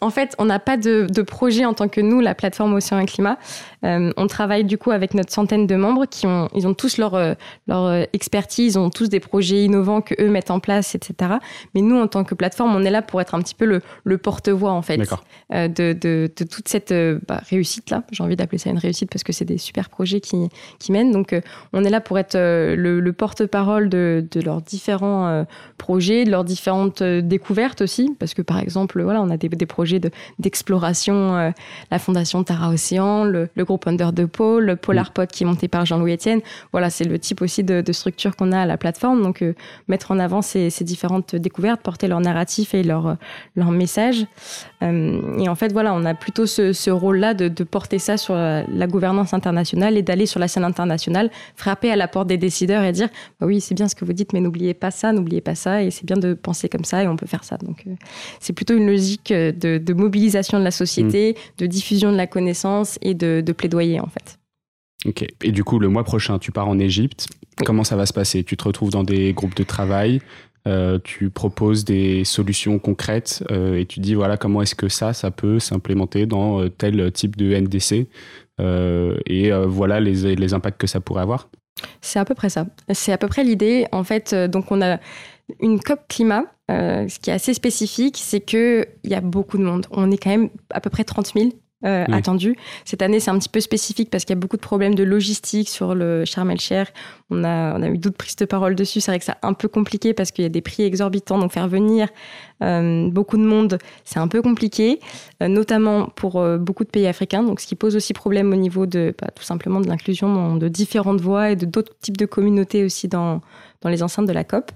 En fait, on n'a pas de, de, projet en tant que nous, la plateforme Océan et Climat. Euh, on travaille du coup avec notre centaine de membres qui ont, ils ont tous leur, euh, leur expertise, ils ont tous des projets innovants que eux mettent en place, etc. Mais nous, en tant que plateforme, on est là pour être un petit peu le, le porte-voix en fait de, de, de, toute cette bah, réussite là. J'ai envie d'appeler ça une réussite parce que c'est des super projets qui, qui mènent. Donc, on est là pour être le, le porte-parole de, de leurs différents euh, projets, de leurs différentes euh, découvertes aussi, parce que par exemple, voilà, on a des, projets d'exploration, euh, la fondation Tara Océan, le, groupe Under the Pole, le Polar Pod qui est monté par Jean-Louis Etienne. Voilà, c'est le type aussi de, structure qu'on a à la plateforme. Donc, mettre en avant ces, différentes découvertes, porter leur narratif et leur, leur message. et en fait, voilà, on a plutôt ce, rôle-là de, porter ça sur la, gouvernance internationale et d'aller sur la scène internationale, frapper à la porte des décideurs et dire bah oui, c'est bien ce que vous dites, mais n'oubliez pas ça, n'oubliez pas ça, et c'est bien de penser comme ça, et on peut faire ça. Donc, euh, c'est plutôt une logique euh, de, mobilisation de la société, mm. de diffusion de la connaissance et de, plaidoyer, en fait. Ok. Et du coup, le mois prochain, tu pars en Égypte. Comment ça va se passer? Tu te retrouves dans des groupes de travail euh, tu proposes des solutions concrètes et tu dis voilà comment est-ce que ça, ça peut s'implémenter dans tel type de NDC et voilà les, les impacts que ça pourrait avoir? C'est à peu près ça. C'est à peu près l'idée. En fait, euh, donc on a une COP climat. Euh, ce qui est assez spécifique, c'est qu'il y a beaucoup de monde. On est quand même à peu près 30 000 euh, attendu. Cette année, c'est un petit peu spécifique parce qu'il y a beaucoup de problèmes de logistique sur le Sharm el On a, on a eu d'autres prises de parole dessus. C'est vrai que c'est un peu compliqué parce qu'il y a des prix exorbitants. Donc, faire venir euh, beaucoup de monde, c'est un peu compliqué, euh, notamment pour beaucoup de pays africains. Donc, ce qui pose aussi problème au niveau de, bah, tout simplement, de l'inclusion de différentes voix et de d'autres types de communautés aussi dans, dans les enceintes de la COP.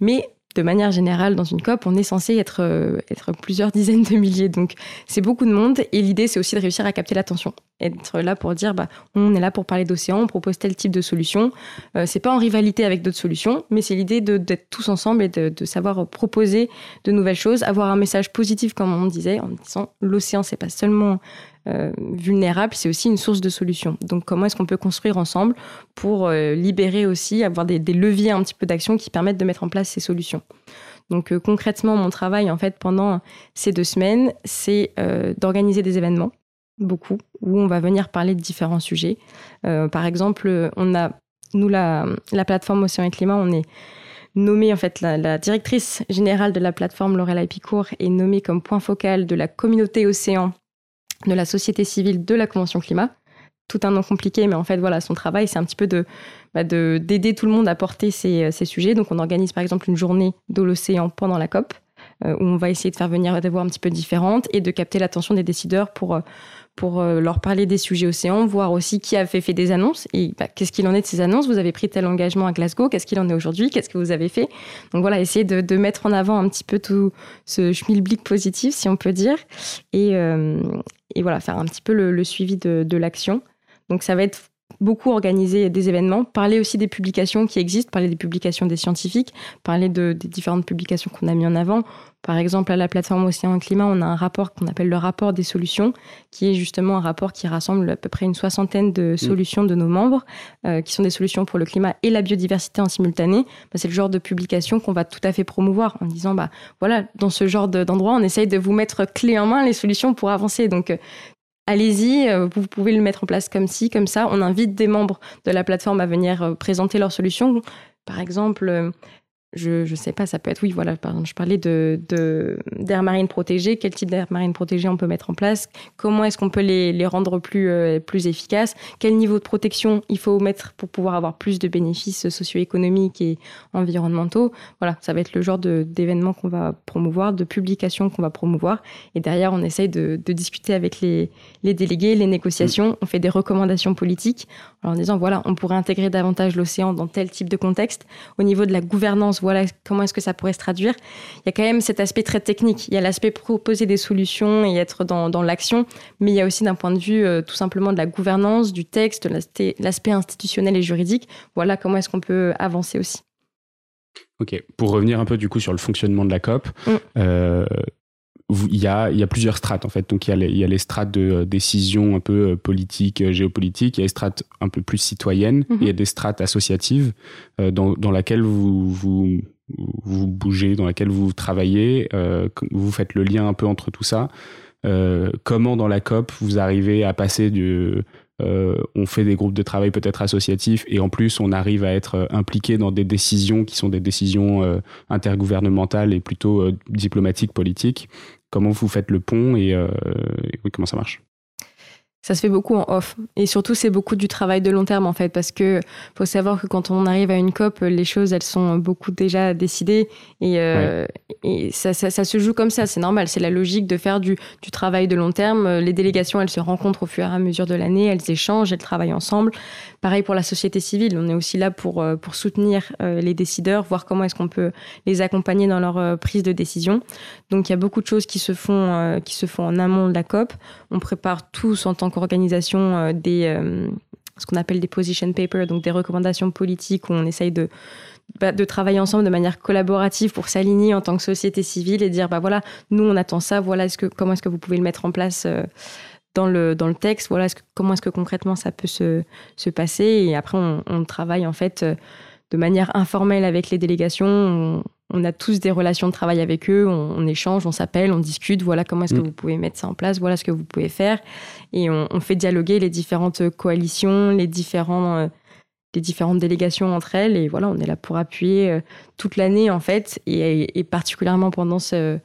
Mais de manière générale, dans une COP, on est censé être, euh, être plusieurs dizaines de milliers. Donc, c'est beaucoup de monde. Et l'idée, c'est aussi de réussir à capter l'attention. Être là pour dire, bah, on est là pour parler d'océan, on propose tel type de solution. Euh, c'est pas en rivalité avec d'autres solutions, mais c'est l'idée d'être tous ensemble et de, de, savoir proposer de nouvelles choses, avoir un message positif, comme on disait, en disant l'océan, c'est pas seulement euh, vulnérable, c'est aussi une source de solution. Donc comment est-ce qu'on peut construire ensemble pour euh, libérer aussi, avoir des, leviers un petit peu d'action qui permettent de mettre en place ces solutions? Donc euh, concrètement, mon travail en fait pendant ces deux semaines, c'est d'organiser des événements, beaucoup, où on va venir parler de différents sujets. par exemple, on a nous la, la plateforme Océan et Climat, on est nommée en fait la, directrice générale de la plateforme Lorella Epicourt est nommée comme point focal de la communauté océan de la société civile de la Convention climat. Tout un nom compliqué, mais en fait, voilà, son travail, c'est un petit peu de bah, d'aider tout le monde à porter ces, ces, sujets. Donc, on organise par exemple une journée de l'océan pendant la COP, euh, où on va essayer de faire venir des voix un petit peu différentes et de capter l'attention des décideurs pour euh, pour euh, leur parler des sujets océans, voir aussi qui a fait, des annonces et bah, qu'est-ce qu'il en est de ces annonces? Vous avez pris tel engagement à Glasgow, qu'est-ce qu'il en est aujourd'hui, qu'est-ce que vous avez fait? Donc voilà, essayer de, mettre en avant un petit peu tout ce schmilblick positif, si on peut dire, et, euh, et voilà, faire un petit peu le, suivi de l'action. Donc ça va être beaucoup organiser des événements, parler aussi des publications qui existent, parler des publications des scientifiques, parler de, des différentes publications qu'on a mis en avant. Par exemple, à la plateforme Océan Climat, on a un rapport qu'on appelle le rapport des solutions, qui est justement un rapport qui rassemble à peu près une soixantaine de mmh. solutions de nos membres, euh, qui sont des solutions pour le climat et la biodiversité en simultané. Bah, c'est le genre de publication qu'on va tout à fait promouvoir en disant, bah voilà, dans ce genre d'endroit, on essaye de vous mettre clé en main les solutions pour avancer. Donc, euh, allez-y, euh, vous pouvez le mettre en place comme ci, comme ça. On invite des membres de la plateforme à venir présenter leurs solutions. Par exemple, je ne sais pas, ça peut être, oui, voilà, par exemple, je parlais de, d'air marine protégé, quel type d'air marine protégé on peut mettre en place, comment est-ce qu'on peut les, les rendre plus, euh, plus efficaces, quel niveau de protection il faut mettre pour pouvoir avoir plus de bénéfices socio-économiques et environnementaux. Voilà, ça va être le genre de, d'événements qu'on va promouvoir, de publications qu'on va promouvoir. Et derrière, on essaye de, de discuter avec les, les délégués, les négociations, on fait des recommandations politiques en disant, voilà, on pourrait intégrer davantage l'océan dans tel type de contexte. Au niveau de la gouvernance, voilà comment est-ce que ça pourrait se traduire. Il y a quand même cet aspect très technique. Il y a l'aspect proposer des solutions et être dans, l'action, mais il y a aussi d'un point de vue euh, tout simplement de la gouvernance, du texte, l'aspect institutionnel et juridique. Voilà comment est-ce qu'on peut avancer aussi. Ok, pour revenir un peu du coup sur le fonctionnement de la COP, mm. euh, il y, a, il y a plusieurs strates en fait. Donc il y a les, y a les strates de euh, décision un peu politiques, géopolitiques, il y a les strates un peu plus citoyennes, mm-hmm. il y a des strates associatives dans, dans laquelle vous, vous, vous bougez, dans laquelle vous travaillez, vous faites le lien un peu entre tout ça. comment dans la COP vous arrivez à passer du euh, on fait des groupes de travail peut-être associatifs et en plus on arrive à être euh, impliqué dans des décisions qui sont des décisions euh, intergouvernementales et plutôt diplomatiques, politiques. Comment vous faites le pont et, et comment ça marche ça se fait beaucoup en off. Et surtout, c'est beaucoup du travail de long terme, en fait, parce que faut savoir que quand on arrive à une COP, les choses, elles sont beaucoup déjà décidées. Et, euh, et ça, ça, ça, se joue comme ça, c'est normal. C'est la logique de faire du, du, travail de long terme. Les délégations, elles se rencontrent au fur et à mesure de l'année, elles échangent, elles travaillent ensemble. Pareil pour la société civile, on est aussi là pour, euh, pour soutenir euh, les décideurs, voir comment est-ce qu'on peut les accompagner dans leur prise de décision. Donc, il y a beaucoup de choses qui se font, qui se font en amont de la COP. On prépare tous en tant organisation euh, des euh, ce qu'on appelle des position papers, donc des recommandations politiques où on essaye de, bah, de travailler ensemble de manière collaborative pour s'aligner en tant que société civile et dire bah voilà nous on attend ça voilà est-ce que comment est-ce que vous pouvez le mettre en place euh, dans le dans le texte voilà comment est-ce que concrètement ça peut se, se passer et après on, travaille en fait de manière informelle avec les délégations on a tous des relations de travail avec eux, on, échange, on s'appelle, on discute, voilà comment est-ce que mm. vous pouvez mettre ça en place, voilà ce que vous pouvez faire. Et on, fait dialoguer les différentes coalitions, les, différents, euh, les différentes délégations entre elles. Et voilà, on est là pour appuyer euh, toute l'année en fait, et, et particulièrement pendant ce,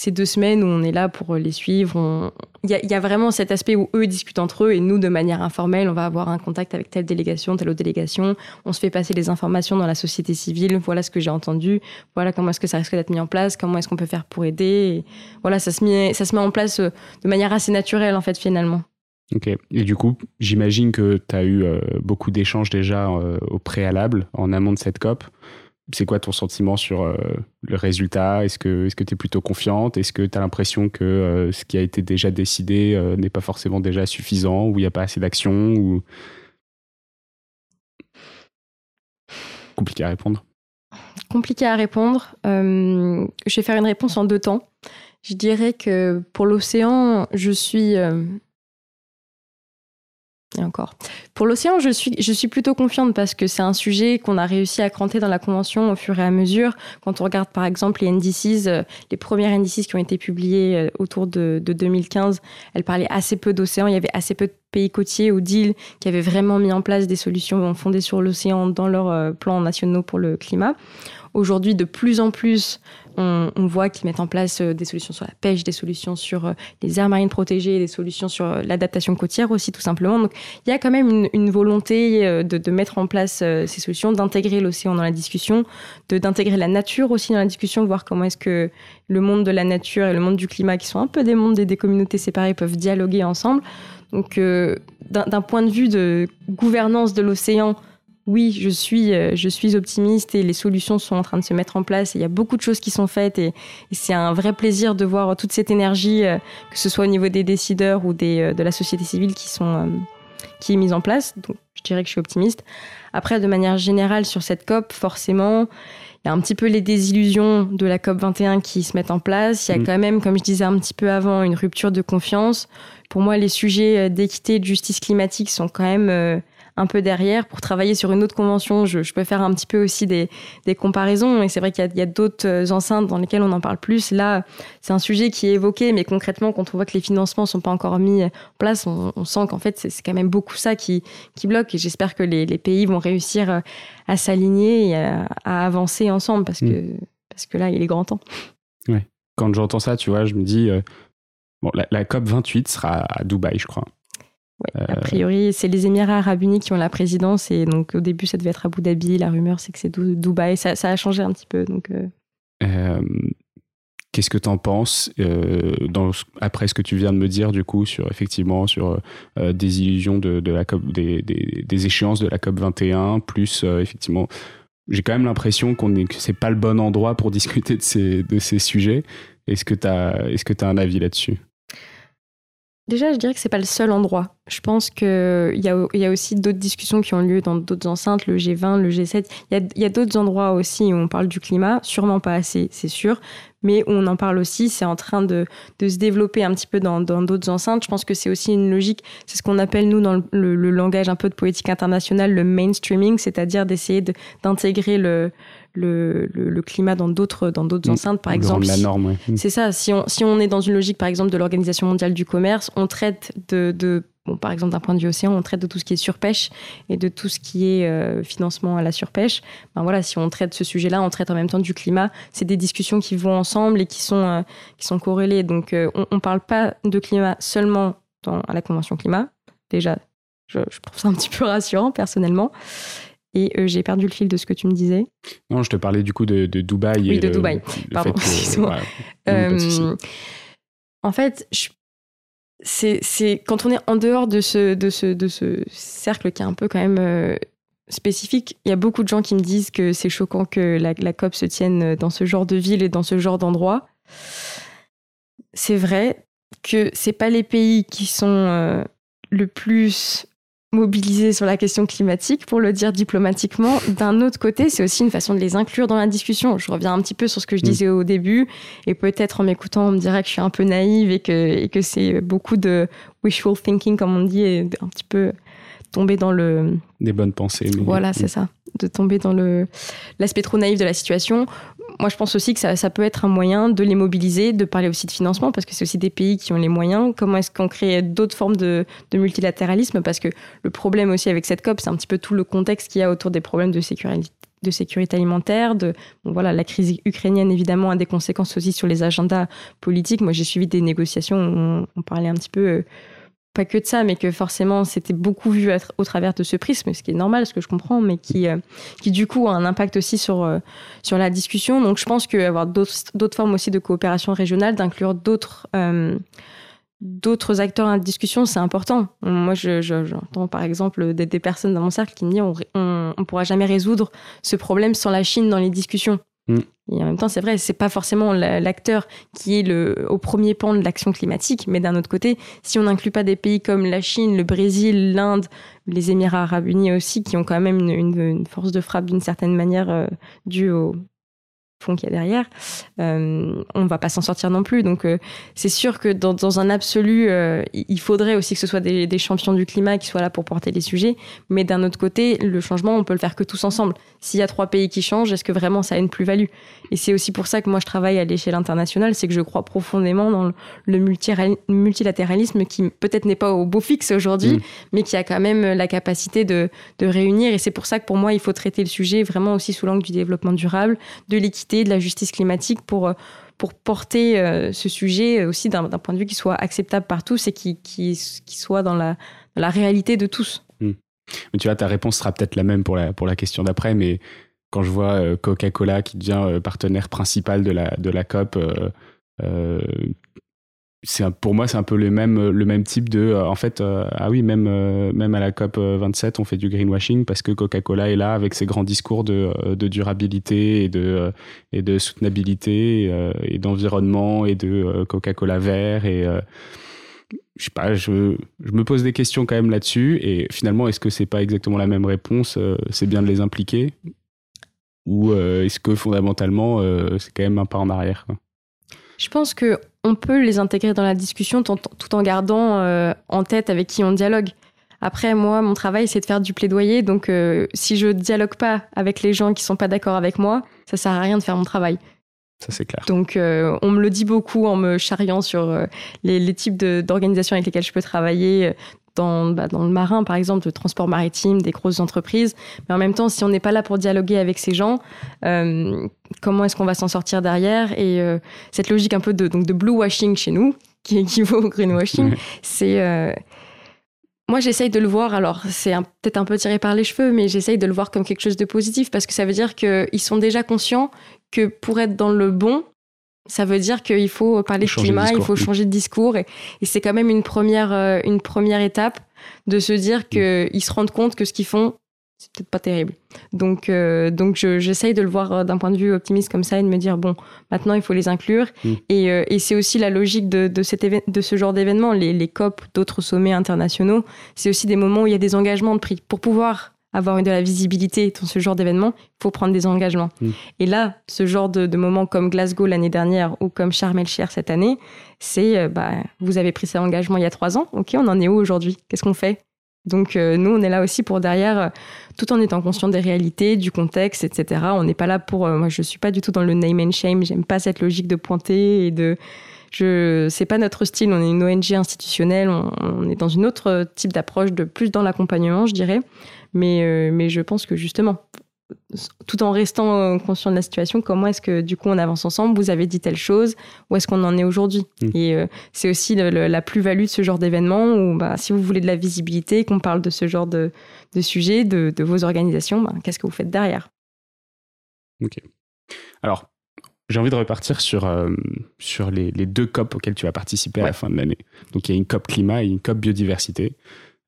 ces deux semaines où on est là pour les suivre. Il y, a vraiment cet aspect où eux discutent entre eux et nous, de manière informelle, on va avoir un contact avec telle délégation, telle autre délégation. On se fait passer les informations dans la société civile. Voilà ce que j'ai entendu. Voilà comment est-ce que ça risque d'être mis en place. Comment est-ce qu'on peut faire pour aider. voilà, ça se, met, ça se met en place euh, de manière assez naturelle, en fait, finalement. Ok. Et du coup, j'imagine que tu as eu euh, beaucoup d'échanges déjà euh, au préalable, en amont de cette COP c'est quoi ton sentiment sur euh, le résultat? Est-ce que tu es plutôt confiante? Est-ce que tu as l'impression que euh, ce qui a été déjà décidé euh, n'est pas forcément déjà suffisant ou il n'y a pas assez d'action. Compliqué à répondre. Compliqué à répondre. je vais faire une réponse en deux temps. Je dirais que pour l'océan, je suis et encore. Pour l'océan, je suis, je suis plutôt confiante parce que c'est un sujet qu'on a réussi à cranter dans la Convention au fur et à mesure. Quand on regarde par exemple les NDCs, euh, les premières NDCs qui ont été publiées euh, autour de, de 2015, elles parlaient assez peu d'océan. Il y avait assez peu de pays côtiers ou d'îles qui avaient vraiment mis en place des solutions fondées sur l'océan dans leurs euh, plans nationaux pour le climat. Aujourd'hui, de plus en plus, on, voit qu'ils mettent en place euh, des solutions sur la pêche, des solutions sur euh, les aires marines protégées, des solutions sur l'adaptation côtière aussi, tout simplement. Donc, il y a quand même une, volonté de, mettre en place ces solutions, d'intégrer l'océan dans la discussion, d'intégrer la nature aussi dans la discussion, voir comment est-ce que le monde de la nature et le monde du climat, qui sont un peu des mondes et des communautés séparées, peuvent dialoguer ensemble. Donc, d'un point de vue de gouvernance de l'océan, oui, je suis, euh, je suis optimiste et les solutions sont en train de se mettre en place. il y a beaucoup de choses qui sont faites et, c'est un vrai plaisir de voir toute cette énergie, euh, que ce soit au niveau des décideurs ou des, euh, de la société civile, qui sont, qui est mise en place. Donc, je dirais que je suis optimiste. Après, de manière générale, sur cette COP, forcément, il y a un petit peu les désillusions de la COP 21 qui se mettent en place. Il y a mm. quand même, comme je disais un petit peu avant, une rupture de confiance. Pour moi, les sujets d'équité et de justice climatique sont quand même un peu derrière pour travailler sur une autre convention. Je, peux faire un petit peu aussi des, comparaisons. Et c'est vrai qu'il y a, d'autres euh, enceintes dans lesquelles on en parle plus. Là, c'est un sujet qui est évoqué, mais concrètement, quand on voit que les financements sont pas encore mis en place, on, sent qu'en fait, c'est quand même beaucoup ça qui, qui bloque. Et j'espère que les, pays vont réussir euh, à s'aligner et à, avancer ensemble parce, que, mm. parce que là, il est grand temps. Ouais. Quand j'entends ça, tu vois, je me dis, euh, bon, la, la COP 28 sera à Dubaï, je crois. A priori, c'est les Émirats arabes unis qui ont la présidence et donc au début ça devait être Abu Dhabi. La rumeur c'est que c'est Dubaï. Ça, ça, a changé un petit peu. Donc. Euh. Euh, qu'est-ce que tu en penses euh, dans, après ce que tu viens de me dire du coup sur effectivement sur des illusions de, de la COP, des, des, des, échéances de la COP 21 plus effectivement j'ai quand même l'impression qu'on est que c'est pas le bon endroit pour <laughs> discuter de ces de ces sujets. Est-ce que tu as est-ce que tu as un avis là-dessus? Déjà, je dirais que c'est pas le seul endroit. Je pense qu'il y a, y a aussi d'autres discussions qui ont lieu dans d'autres enceintes, le G20, le G7. Il y a, d'autres endroits aussi où on parle du climat, sûrement pas assez, c'est sûr, mais on en parle aussi. C'est en train de, se développer un petit peu dans d'autres enceintes. Je pense que c'est aussi une logique, c'est ce qu'on appelle, nous, dans le, langage un peu de politique internationale, le mainstreaming, c'est-à-dire d'essayer d'intégrer le, le, le, climat dans d'autres dans d'autres mm. enceintes par exemple la norme mm. c'est ça si on si on est dans une logique par exemple de l'organisation mondiale du commerce on traite de, de Bon, par exemple, d'un point de vue océan, on traite de tout ce qui est surpêche et de tout ce qui est euh, financement à la surpêche. Ben voilà, si on traite ce sujet-là, on traite en même temps du climat. C'est des discussions qui vont ensemble et qui sont, euh, qui sont corrélées. Donc, euh, on ne parle pas de climat seulement dans, à la Convention climat. Déjà, je, je trouve ça un petit peu rassurant, personnellement. Et euh, j'ai perdu le fil de ce que tu me disais. Non, je te parlais du coup de, de Dubaï. Oui, de Dubaï. Pardon, euh, en fait, c'est quand on est en dehors de ce, de, ce, de ce cercle qui est un peu quand même euh, spécifique, il y a beaucoup de gens qui me disent que c'est choquant que la, la, COP se tienne dans ce genre de ville et dans ce genre d'endroit. C'est vrai que c'est pas les pays qui sont le plus mobilisés sur la question climatique, pour le dire diplomatiquement. D'un autre côté, c'est aussi une façon de les inclure dans la discussion. Je reviens un petit peu sur ce que je mm. disais au début, et peut-être en m'écoutant, on me dirait que je suis un peu naïve et que, et que c'est beaucoup de wishful thinking, comme on dit, et un petit peu tomber dans le... Des bonnes pensées. Voilà, c'est ça. De tomber dans l'aspect trop naïf de la situation moi, je pense aussi que ça, peut être un moyen de les mobiliser, de parler aussi de financement, parce que c'est aussi des pays qui ont les moyens. Comment est-ce qu'on crée d'autres formes de, multilatéralisme? Parce que le problème aussi avec cette COP, c'est un petit peu tout le contexte qu'il y a autour des problèmes de sécurité de sécurité alimentaire, de voilà la crise ukrainienne évidemment a des conséquences aussi sur les agendas politiques. Moi j'ai suivi des négociations où on, parlait un petit peu euh, pas que de ça, mais que forcément c'était beaucoup vu au travers de ce prisme, ce qui est normal, ce que je comprends, mais qui, euh, qui du coup a un impact aussi sur, euh, sur la discussion. Donc je pense qu'avoir d'autres formes aussi de coopération régionale, d'inclure d'autres euh, d'autres acteurs dans la discussion, c'est important. Moi, j'entends par exemple des, des, personnes dans mon cercle qui me disent on ne pourra jamais résoudre ce problème sans la Chine dans les discussions. Mm. Et en même temps, c'est vrai, c'est pas forcément l'acteur qui est le, au premier pan de l'action climatique, mais d'un autre côté, si on n'inclut pas des pays comme la Chine, le Brésil, l'Inde, les Émirats arabes unis aussi, qui ont quand même une, force de frappe d'une certaine manière euh, due au, fond qu'il y a derrière, euh, on va pas s'en sortir non plus. Donc euh, c'est sûr que dans, un absolu, euh, il faudrait aussi que ce soit des, champions du climat qui soient là pour porter les sujets. Mais d'un autre côté, le changement, on peut le faire que tous ensemble. S'il y a trois pays qui changent, est-ce que vraiment ça a une plus-value? Et c'est aussi pour ça que moi je travaille à l'échelle internationale, c'est que je crois profondément dans le multilatéralisme qui peut-être n'est pas au beau fixe aujourd'hui, mm. mais qui a quand même la capacité de, de réunir. Et c'est pour ça que pour moi, il faut traiter le sujet vraiment aussi sous l'angle du développement durable, de l'équité de la justice climatique pour, euh, pour porter euh, ce sujet aussi d'un point de vue qui soit acceptable par tous et qui, qui, soit dans la, la, réalité de tous. Hmm. Tu vois, ta réponse sera peut-être la même pour la, pour la question d'après, mais quand je vois euh, Coca-Cola qui devient partenaire principal de la, de la COP, c'est pour moi c'est un peu le même le même type de euh, en fait euh, ah oui même euh, même à la COP 27 on fait du greenwashing parce que Coca-Cola est là avec ses grands discours de, de durabilité et de et de soutenabilité et, d'environnement et de Coca-Cola vert et je sais pas, je, je, me pose des questions quand même là-dessus. Et finalement, est-ce que c'est pas exactement la même réponse C'est bien de les impliquer? Ou est-ce que fondamentalement, c'est quand même un pas en arrière Je pense que on peut les intégrer dans la discussion tout, en gardant en tête avec qui on dialogue. Après, moi, mon travail, c'est de faire du plaidoyer. Donc, euh, si je dialogue pas avec les gens qui sont pas d'accord avec moi, ça sert à rien de faire mon travail. Ça, c'est clair. Donc, euh, on me le dit beaucoup en me charriant sur euh, les, types d'organisations avec lesquelles je peux travailler. Dans, bah, dans, le marin, par exemple, le transport maritime, des grosses entreprises. Mais en même temps, si on n'est pas là pour dialoguer avec ces gens, comment est-ce qu'on va s'en sortir derrière? Et cette logique un peu de, donc de blue washing chez nous, <laughs> qui équivaut au greenwashing, c'est moi, j'essaye de le voir, alors c'est peut-être un peu tiré par les cheveux, mais j'essaye de le voir comme quelque chose de positif parce que ça veut dire qu'ils sont déjà conscients que pour être dans le bon, ça veut dire qu'il faut parler de climat, il faut changer de discours. Et, c'est quand même une première, euh, une première étape de se dire qu'ils se rendent compte que ce qu'ils font, c'est peut-être pas terrible. Donc, euh, donc j'essaye de le voir euh, d'un point de vue optimiste comme ça et de me dire, bon, maintenant il faut les inclure. Mm. Et, euh, et c'est aussi la logique de, de, cet de ce genre d'événement. Les, les COP, d'autres sommets internationaux, c'est aussi des moments où il y a des engagements de prix. Pour pouvoir avoir de la visibilité dans ce genre d'événement, il faut prendre des engagements. Mm. Et là, ce genre de, de moments comme Glasgow l'année dernière ou comme Sharm el-Sheikh cette année, c'est, bah, vous avez pris cet engagement il y a trois ans, ok, on en est où aujourd'hui? Qu'est-ce qu'on fait? Donc euh, nous, on est là aussi pour derrière, euh, tout en étant conscient des réalités, du contexte, etc. On n'est pas là pour... Euh, moi, je suis pas du tout dans le name and shame. J'aime pas cette logique de pointer et de... Je, c'est pas notre style. On est une ONG institutionnelle. On, est dans une autre type d'approche, de plus dans l'accompagnement, je dirais. Mais, mais je pense que justement, tout en restant euh, conscient de la situation, comment est-ce que du coup on avance ensemble Vous avez dit telle chose, où est-ce qu'on en est aujourd'hui? Mmh. Et euh, c'est aussi la plus-value de ce genre d'événement où bah, si vous voulez de la visibilité, qu'on parle de ce genre de, de sujet, de, vos organisations, bah, qu'est-ce que vous faites derrière? Ok. Alors, j'ai envie de repartir sur, euh, sur les, deux COP auxquels tu vas participer à la fin de l'année. Donc il y a une COP climat et une COP biodiversité.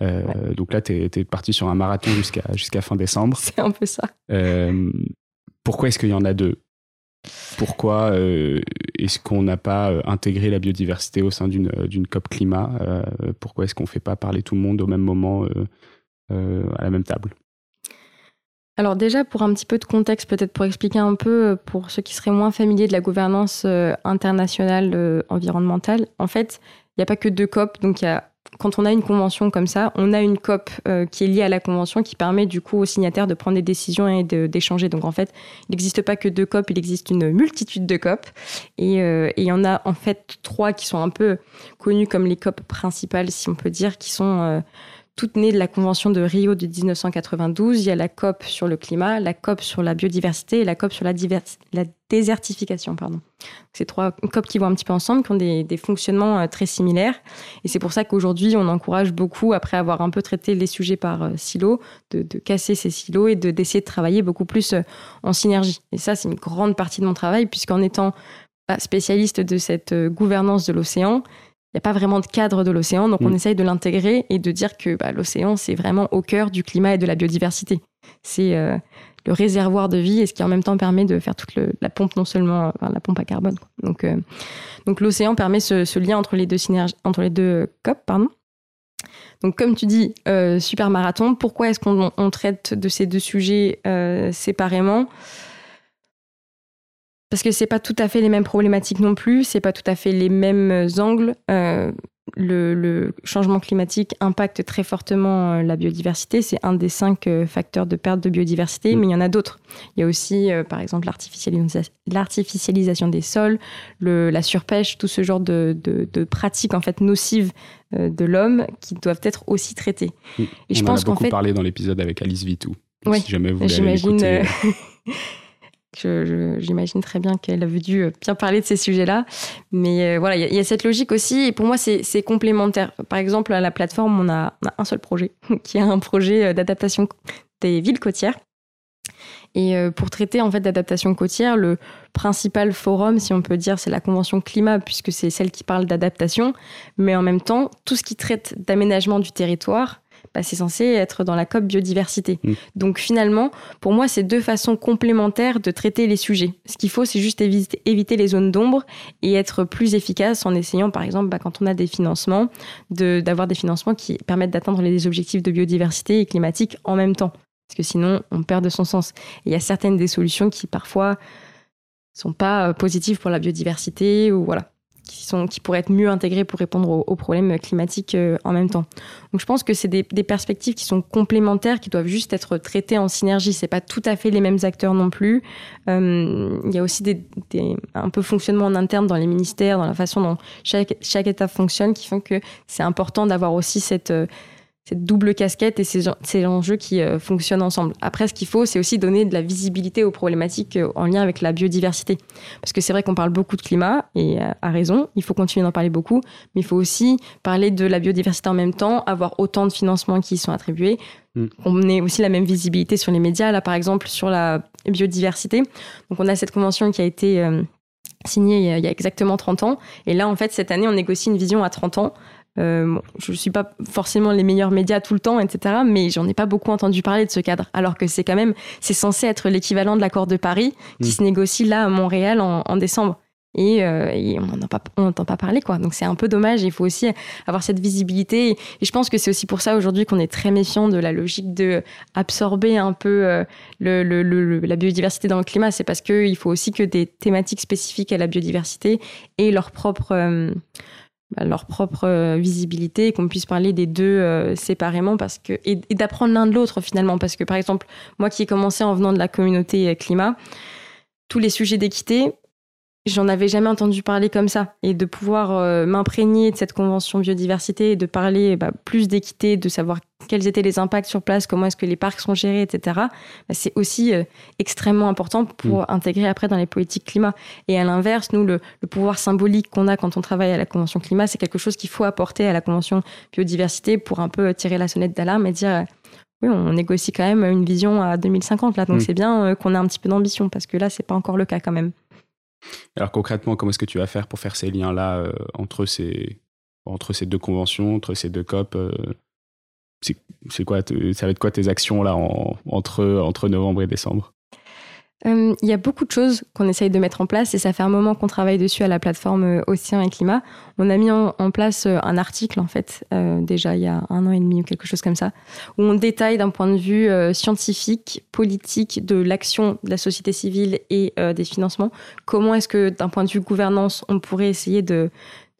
Euh, donc là, tu es, parti sur un marathon jusqu'à jusqu'à fin décembre. <laughs> C'est un peu ça. Euh, pourquoi est-ce qu'il y en a deux? Pourquoi euh, est-ce qu'on n'a pas intégré la biodiversité au sein d'une COP climat? Pourquoi est-ce qu'on ne fait pas parler tout le monde au même moment à la même table? Alors déjà, pour un petit peu de contexte, peut-être pour expliquer un peu, pour ceux qui seraient moins familiers de la gouvernance internationale environnementale, en fait, il n'y a pas que deux COP, donc quand on a une convention comme ça, on a une COP euh, qui est liée à la convention qui permet du coup aux signataires de prendre des décisions et d'échanger. Donc en fait, il n'existe pas que deux COP, il existe une multitude de COP. Euh, et, il y en a en fait trois qui sont un peu connues comme les COP principales, si on peut dire, qui sont euh, toutes nées de la Convention de Rio de 1992. Il y a la COP sur le climat, la COP sur la biodiversité et la COP sur la, désertification. Pardon. Ces trois COP qui vont un petit peu ensemble, qui ont des, fonctionnements euh, très similaires. Et c'est pour ça qu'aujourd'hui, on encourage beaucoup, après avoir un peu traité les sujets par euh, silo, de, casser ces silos et d'essayer de, travailler beaucoup plus euh, en synergie. Et ça, c'est une grande partie de mon travail, puisqu'en étant spécialiste de cette gouvernance de l'océan, n'y a pas vraiment de cadre de l'océan, donc on mm. essaye de l'intégrer et de dire que bah, l'océan, c'est vraiment au cœur du climat et de la biodiversité. C'est euh, le réservoir de vie et ce qui en même temps permet de faire toute la pompe, non seulement la pompe à carbone. Donc, euh, donc l'océan permet ce, lien entre les deux synergies, entre les deux COP, pardon. Donc, comme tu dis, euh, super marathon. Pourquoi est-ce qu'on traite de ces deux sujets séparément? Parce que c'est pas tout à fait les mêmes problématiques non plus, c'est pas tout à fait les mêmes angles. Euh, le, changement climatique impacte très fortement euh, la biodiversité. C'est un des cinq euh, facteurs de perte de biodiversité, mm. mais il y en a d'autres. Il y a aussi, par exemple, l'artificialisation des sols, la surpêche, tout ce genre de, pratiques en fait nocives de l'homme qui doivent être aussi traitées. Mm. Et je pense a beaucoup parlé dans l'épisode avec Alice Vitou. Oui, si jamais vous j'imagine. <laughs> J'imagine très bien qu'elle a dû bien parler de ces sujets-là. Mais euh, voilà, il y, a cette logique aussi. Et pour moi, c'est complémentaire. Par exemple, à la plateforme, on a, un seul projet, <laughs> qui est un projet euh, d'adaptation des villes côtières. Et euh, pour traiter en fait d'adaptation côtière, le principal forum, si on peut dire, c'est la Convention climat, puisque c'est celle qui parle d'adaptation. Mais en même temps, tout ce qui traite d'aménagement du territoire, bah, c'est censé être dans la COP biodiversité. Mm. Donc finalement, pour moi, c'est deux façons complémentaires de traiter les sujets. Ce qu'il faut, c'est juste éviter, éviter les zones d'ombre et être plus efficace en essayant, par exemple, bah, quand on a des financements, d'avoir des financements qui permettent d'atteindre les objectifs de biodiversité et climatique en même temps. Parce que sinon, on perd de son sens. Et il y a certaines des solutions qui parfois sont pas euh, positives pour la biodiversité ou voilà qui, pourraient être mieux intégrées pour répondre aux, problèmes climatiques euh, en même temps. Donc je pense que c'est des, perspectives qui sont complémentaires, qui doivent juste être traitées en synergie. C'est pas tout à fait les mêmes acteurs non plus. Euh, il y a aussi des, un peu fonctionnement en interne dans les ministères, dans la façon dont chaque, chaque État fonctionne, qui font que c'est important d'avoir aussi cette cette double casquette et ces, ces enjeux qui euh, fonctionnent ensemble. Après, ce qu'il faut, c'est aussi donner de la visibilité aux problématiques euh, en lien avec la biodiversité. Parce que c'est vrai qu'on parle beaucoup de climat, et euh, à raison, il faut continuer d'en parler beaucoup, mais il faut aussi parler de la biodiversité en même temps, avoir autant de financements qui y sont attribués, mm. qu'on ait aussi la même visibilité sur les médias, là par exemple sur la biodiversité. Donc on a cette convention qui a été... signée il y a exactement 30 ans. Et là, en fait, cette année, on négocie une vision à 30 ans euh, je ne suis pas forcément les meilleurs médias tout le temps, etc. Mais j'en ai pas beaucoup entendu parler de ce cadre, alors que c'est quand même, c'est censé être l'équivalent de l'accord de Paris qui mm. se négocie là à Montréal en, décembre. Et, euh, on n'entend pas, parler, quoi. Donc c'est un peu dommage. Il faut aussi avoir cette visibilité. Et, je pense que c'est aussi pour ça aujourd'hui qu'on est très méfiant de la logique de absorber un peu euh, le, la biodiversité dans le climat. C'est parce qu'il faut aussi que des thématiques spécifiques à la biodiversité aient leur propre bah, leur propre euh, visibilité et qu'on puisse parler des deux euh, séparément parce que et, d'apprendre l'un de l'autre finalement. Parce que par exemple moi qui ai commencé en venant de la communauté euh, climat tous les sujets d'équité j'en avais jamais entendu parler comme ça. Et de pouvoir euh, m'imprégner de cette convention biodiversité et de parler bah, plus d'équité, de savoir quels étaient les impacts sur place, comment est-ce que les parcs sont gérés, etc., bah, c'est aussi euh, extrêmement important pour mm. intégrer après dans les politiques climat. Et à l'inverse, nous, le, pouvoir symbolique qu'on a quand on travaille à la convention climat, c'est quelque chose qu'il faut apporter à la convention biodiversité pour un peu tirer la sonnette d'alarme et dire oui, on négocie quand même une vision à 2050 là, donc mm. c'est bien euh, qu'on ait un petit peu d'ambition parce que là, c'est pas encore le cas quand même. Alors concrètement, comment est-ce que tu vas faire pour faire ces liens-là euh, entre, ces, deux conventions, entre ces deux COP euh, c'est quoi, ça va être quoi tes actions là entre, entre novembre et décembre? Euh, il y a beaucoup de choses qu'on essaye de mettre en place et ça fait un moment qu'on travaille dessus à la plateforme euh, Océan et Climat. On a mis en, place euh, un article en fait déjà il y a un an et demi ou quelque chose comme ça où on détaille d'un point de vue scientifique, politique de l'action de la société civile et des financements comment est-ce que d'un point de vue gouvernance on pourrait essayer de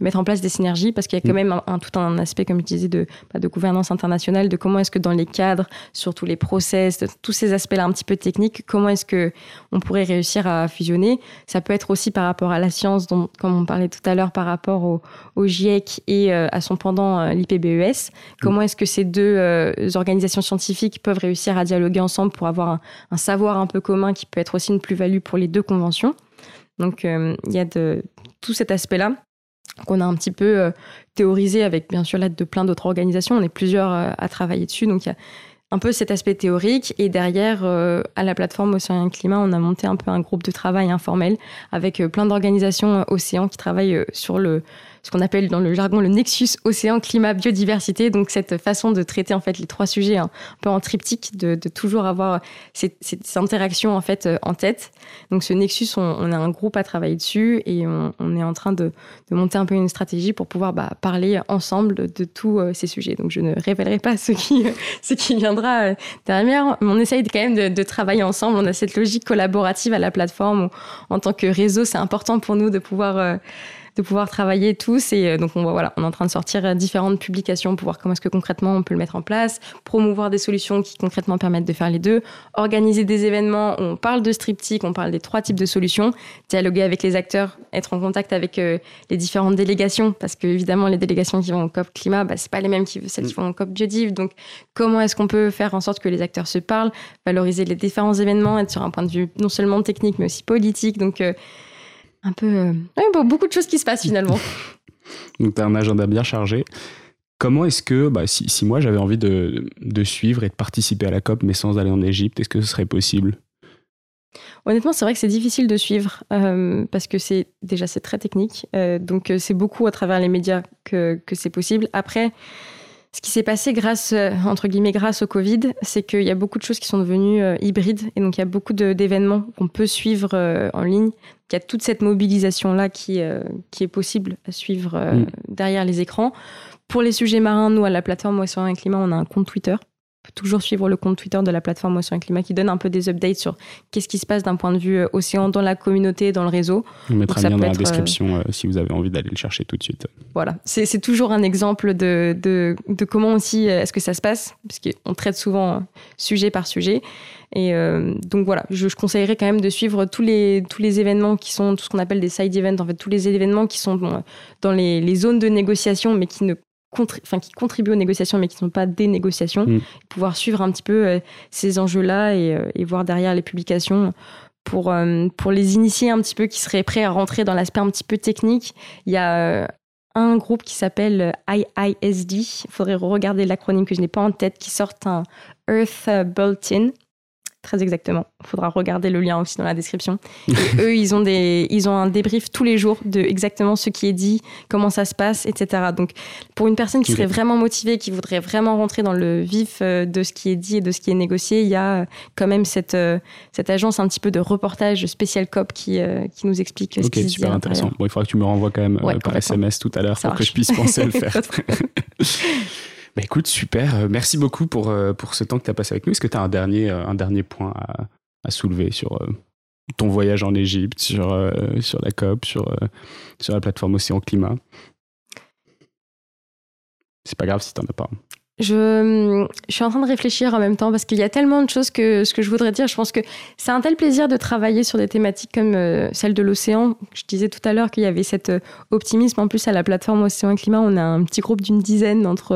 mettre en place des synergies parce qu'il y a quand mm. même un, tout un aspect, comme je disais, de, bah, de gouvernance internationale, de comment est-ce que dans les cadres, sur tous les process, tous ces aspects-là un petit peu techniques, comment est-ce que on pourrait réussir à fusionner. Ça peut être aussi par rapport à la science, dont, comme on parlait tout à l'heure, par rapport au, au GIEC et euh, à son pendant euh, l'IPBES. Comment est-ce que ces deux euh, organisations scientifiques peuvent réussir à dialoguer ensemble pour avoir un, un savoir un peu commun qui peut être aussi une plus-value pour les deux conventions. Donc il y a de, tout cet aspect-là qu'on a un petit peu euh, théorisé avec bien sûr l'aide de plein d'autres organisations. On est plusieurs euh, à travailler dessus, donc il y a un peu cet aspect théorique et derrière euh, à la plateforme Océan Climat, on a monté un peu un groupe de travail informel avec plein d'organisations océans qui travaillent sur le ce qu'on appelle dans le jargon le nexus océan, climat, biodiversité. Donc cette façon de traiter en fait les trois sujets un peu en triptyque, de, toujours avoir ces, interactions en fait euh, en tête. Donc ce nexus, on, a un groupe à travailler dessus et on, est en train de, monter un peu une stratégie pour pouvoir bah, parler ensemble de tous euh, ces sujets. Donc je ne révélerai pas ce qui, ce qui viendra euh, derrière, mais on essaye quand même de, travailler ensemble. On a cette logique collaborative à la plateforme où en tant que réseau, c'est important pour nous de pouvoir de pouvoir travailler tous. Et euh, donc, on, voilà, on est en train de sortir euh, différentes publications pour voir comment est-ce que concrètement on peut le mettre en place, promouvoir des solutions qui concrètement permettent de faire les deux, organiser des événements où on parle de striptique, on parle des trois types de solutions, dialoguer avec les acteurs, être en contact avec euh, les différentes délégations, parce que évidemment, les délégations qui vont au COP climat, bah, c'est pas les mêmes que celles qui vont au COP biodiv. Donc, comment est-ce qu'on peut faire en sorte que les acteurs se parlent, valoriser les différents événements, être sur un point de vue non seulement technique, mais aussi politique. Donc, un peu. Euh, beaucoup de choses qui se passent finalement. <laughs> Donc, tu as un agenda bien chargé. Comment est-ce que, bah, si, moi j'avais envie de, de, suivre et de participer à la COP, mais sans aller en Égypte, est-ce que ce serait possible? Honnêtement, c'est vrai que c'est difficile de suivre euh, parce que c'est déjà c'est très technique. Euh, donc c'est beaucoup à travers les médias que, que c'est possible. Après, ce qui s'est passé grâce, euh, entre guillemets, grâce au Covid, c'est qu'il y a beaucoup de choses qui sont devenues euh, hybrides et donc il y a beaucoup d'événements qu'on peut suivre euh, en ligne. Il y a toute cette mobilisation-là qui, qui est possible à suivre mm. derrière les écrans. Pour les sujets marins, nous, à la plateforme Océan et Climat, on a un compte Twitter peut toujours suivre le compte Twitter de la plateforme Océan Climat qui donne un peu des updates sur qu'est-ce qui se passe d'un point de vue euh, océan dans la communauté, dans le réseau. On mettra un lien dans la euh, description euh, si vous avez envie d'aller le chercher tout de suite. Voilà, c'est toujours un exemple de, de, de comment aussi est-ce que ça se passe, puisqu'on traite souvent sujet par sujet. Et donc voilà, je, je, conseillerais quand même de suivre tous les, tous les événements qui sont, tout ce qu'on appelle des side events, en fait, tous les événements qui sont dans les, les zones de négociation, mais qui ne enfin, qui contribuent aux négociations mais qui ne sont pas des négociations, mm. pouvoir suivre un petit peu euh, ces enjeux-là euh, et, voir derrière les publications pour, euh, pour les initier un petit peu qui seraient prêts à rentrer dans l'aspect un petit peu technique. Il y a un groupe qui s'appelle IISD, il faudrait regarder l'acronyme que je n'ai pas en tête, qui sort un Earth Bulletin Très exactement. Il faudra regarder le lien aussi dans la description. Et <laughs> eux, ils ont, des, ils ont un débrief tous les jours de exactement ce qui est dit, comment ça se passe, etc. Donc, pour une personne qui serait vraiment motivée, qui voudrait vraiment rentrer dans le vif euh, de ce qui est dit et de ce qui est négocié, il y a euh, quand même cette, euh, cette agence un petit peu de reportage spécial COP qui, qui nous explique ce qui se super intéressant. Bon, il faudra que tu me renvoies quand même par SMS tout à l'heure pour que je puisse penser à le <laughs> faire. <laughs> Bah écoute, super. Euh, merci beaucoup pour, euh, pour ce temps que tu as passé avec nous. Est-ce que tu as un dernier, euh, un dernier point à, soulever sur ton voyage en Égypte, sur, sur la COP, sur, sur la plateforme Océan Climat? C'est pas grave si tu n'en as pas. Je, je, suis en train de réfléchir en même temps parce qu'il y a tellement de choses que ce que je voudrais dire. Je pense que c'est un tel plaisir de travailler sur des thématiques comme euh, celle de l'océan. Je disais tout à l'heure qu'il y avait cet euh, optimisme. En plus, à la plateforme Océan et Climat, on a un petit groupe d'une dizaine, entre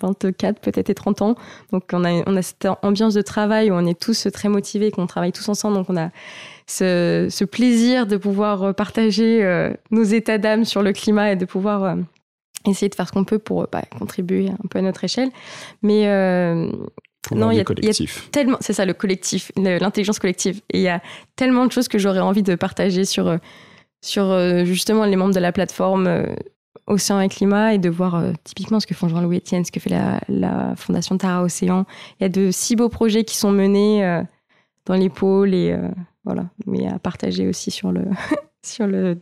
24 euh, peut-être et 30 ans. Donc, on a, on a cette ambiance de travail où on est tous très motivés, qu'on travaille tous ensemble. Donc, on a ce, ce plaisir de pouvoir partager nos états d'âme sur le climat et de pouvoir essayer de faire ce qu'on peut pour bah, contribuer un peu à notre échelle. Mais euh, non, il y, a, tellement, c'est ça le collectif, l'intelligence collective. Et il y a tellement de choses que j'aurais envie de partager sur, euh, sur euh, justement les membres de la plateforme Océan et Climat et de voir typiquement ce que font Jean-Louis Etienne, ce que fait la, la, Fondation Tara Océan. Il y a de si beaux projets qui sont menés dans les pôles et voilà, mais à partager aussi sur le, <laughs> sur le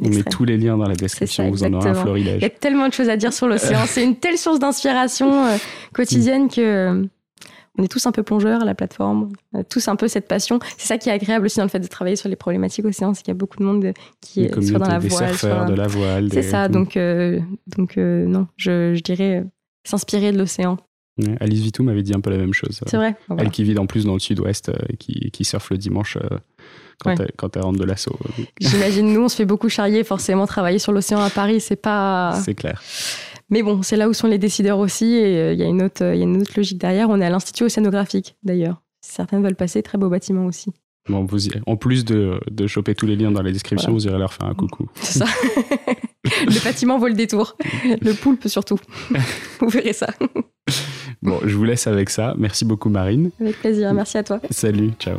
on met tous les liens dans la description, vous en aurez un florilège. Il y a tellement de choses à dire sur l'océan. C'est une telle source d'inspiration euh, quotidienne que euh, on est tous un peu plongeurs à la plateforme, tous un peu cette passion. C'est ça qui est agréable aussi dans le fait de travailler sur les problématiques océans, c'est qu'il y a beaucoup de monde qui est soit dans la voile, soit de la voile. C'est ça, donc euh, donc non, je, je dirais s'inspirer de l'océan. Alice Vitou m'avait dit un peu la même chose. C'est vrai. Elle qui vit en plus dans le sud-ouest et qui, qui surfe le dimanche quand, elle, rentre de l'assaut. J'imagine, nous, on se fait beaucoup charrier, forcément, travailler sur l'océan à Paris, c'est pas. C'est clair. Mais bon, c'est là où sont les décideurs aussi, et euh, il y, a une autre, y a une autre logique derrière. On est à l'Institut océanographique, d'ailleurs. Certains veulent passer, très beau bâtiment aussi. Bon, vous En plus de, de choper tous les liens dans la description, vous irez leur faire un coucou. <laughs> C'est ça. le bâtiment vaut le détour. Le poulpe surtout. <laughs> vous verrez ça. Bon, je vous laisse avec ça. Merci beaucoup, Marine. Avec plaisir. Merci à toi. Salut. Ciao.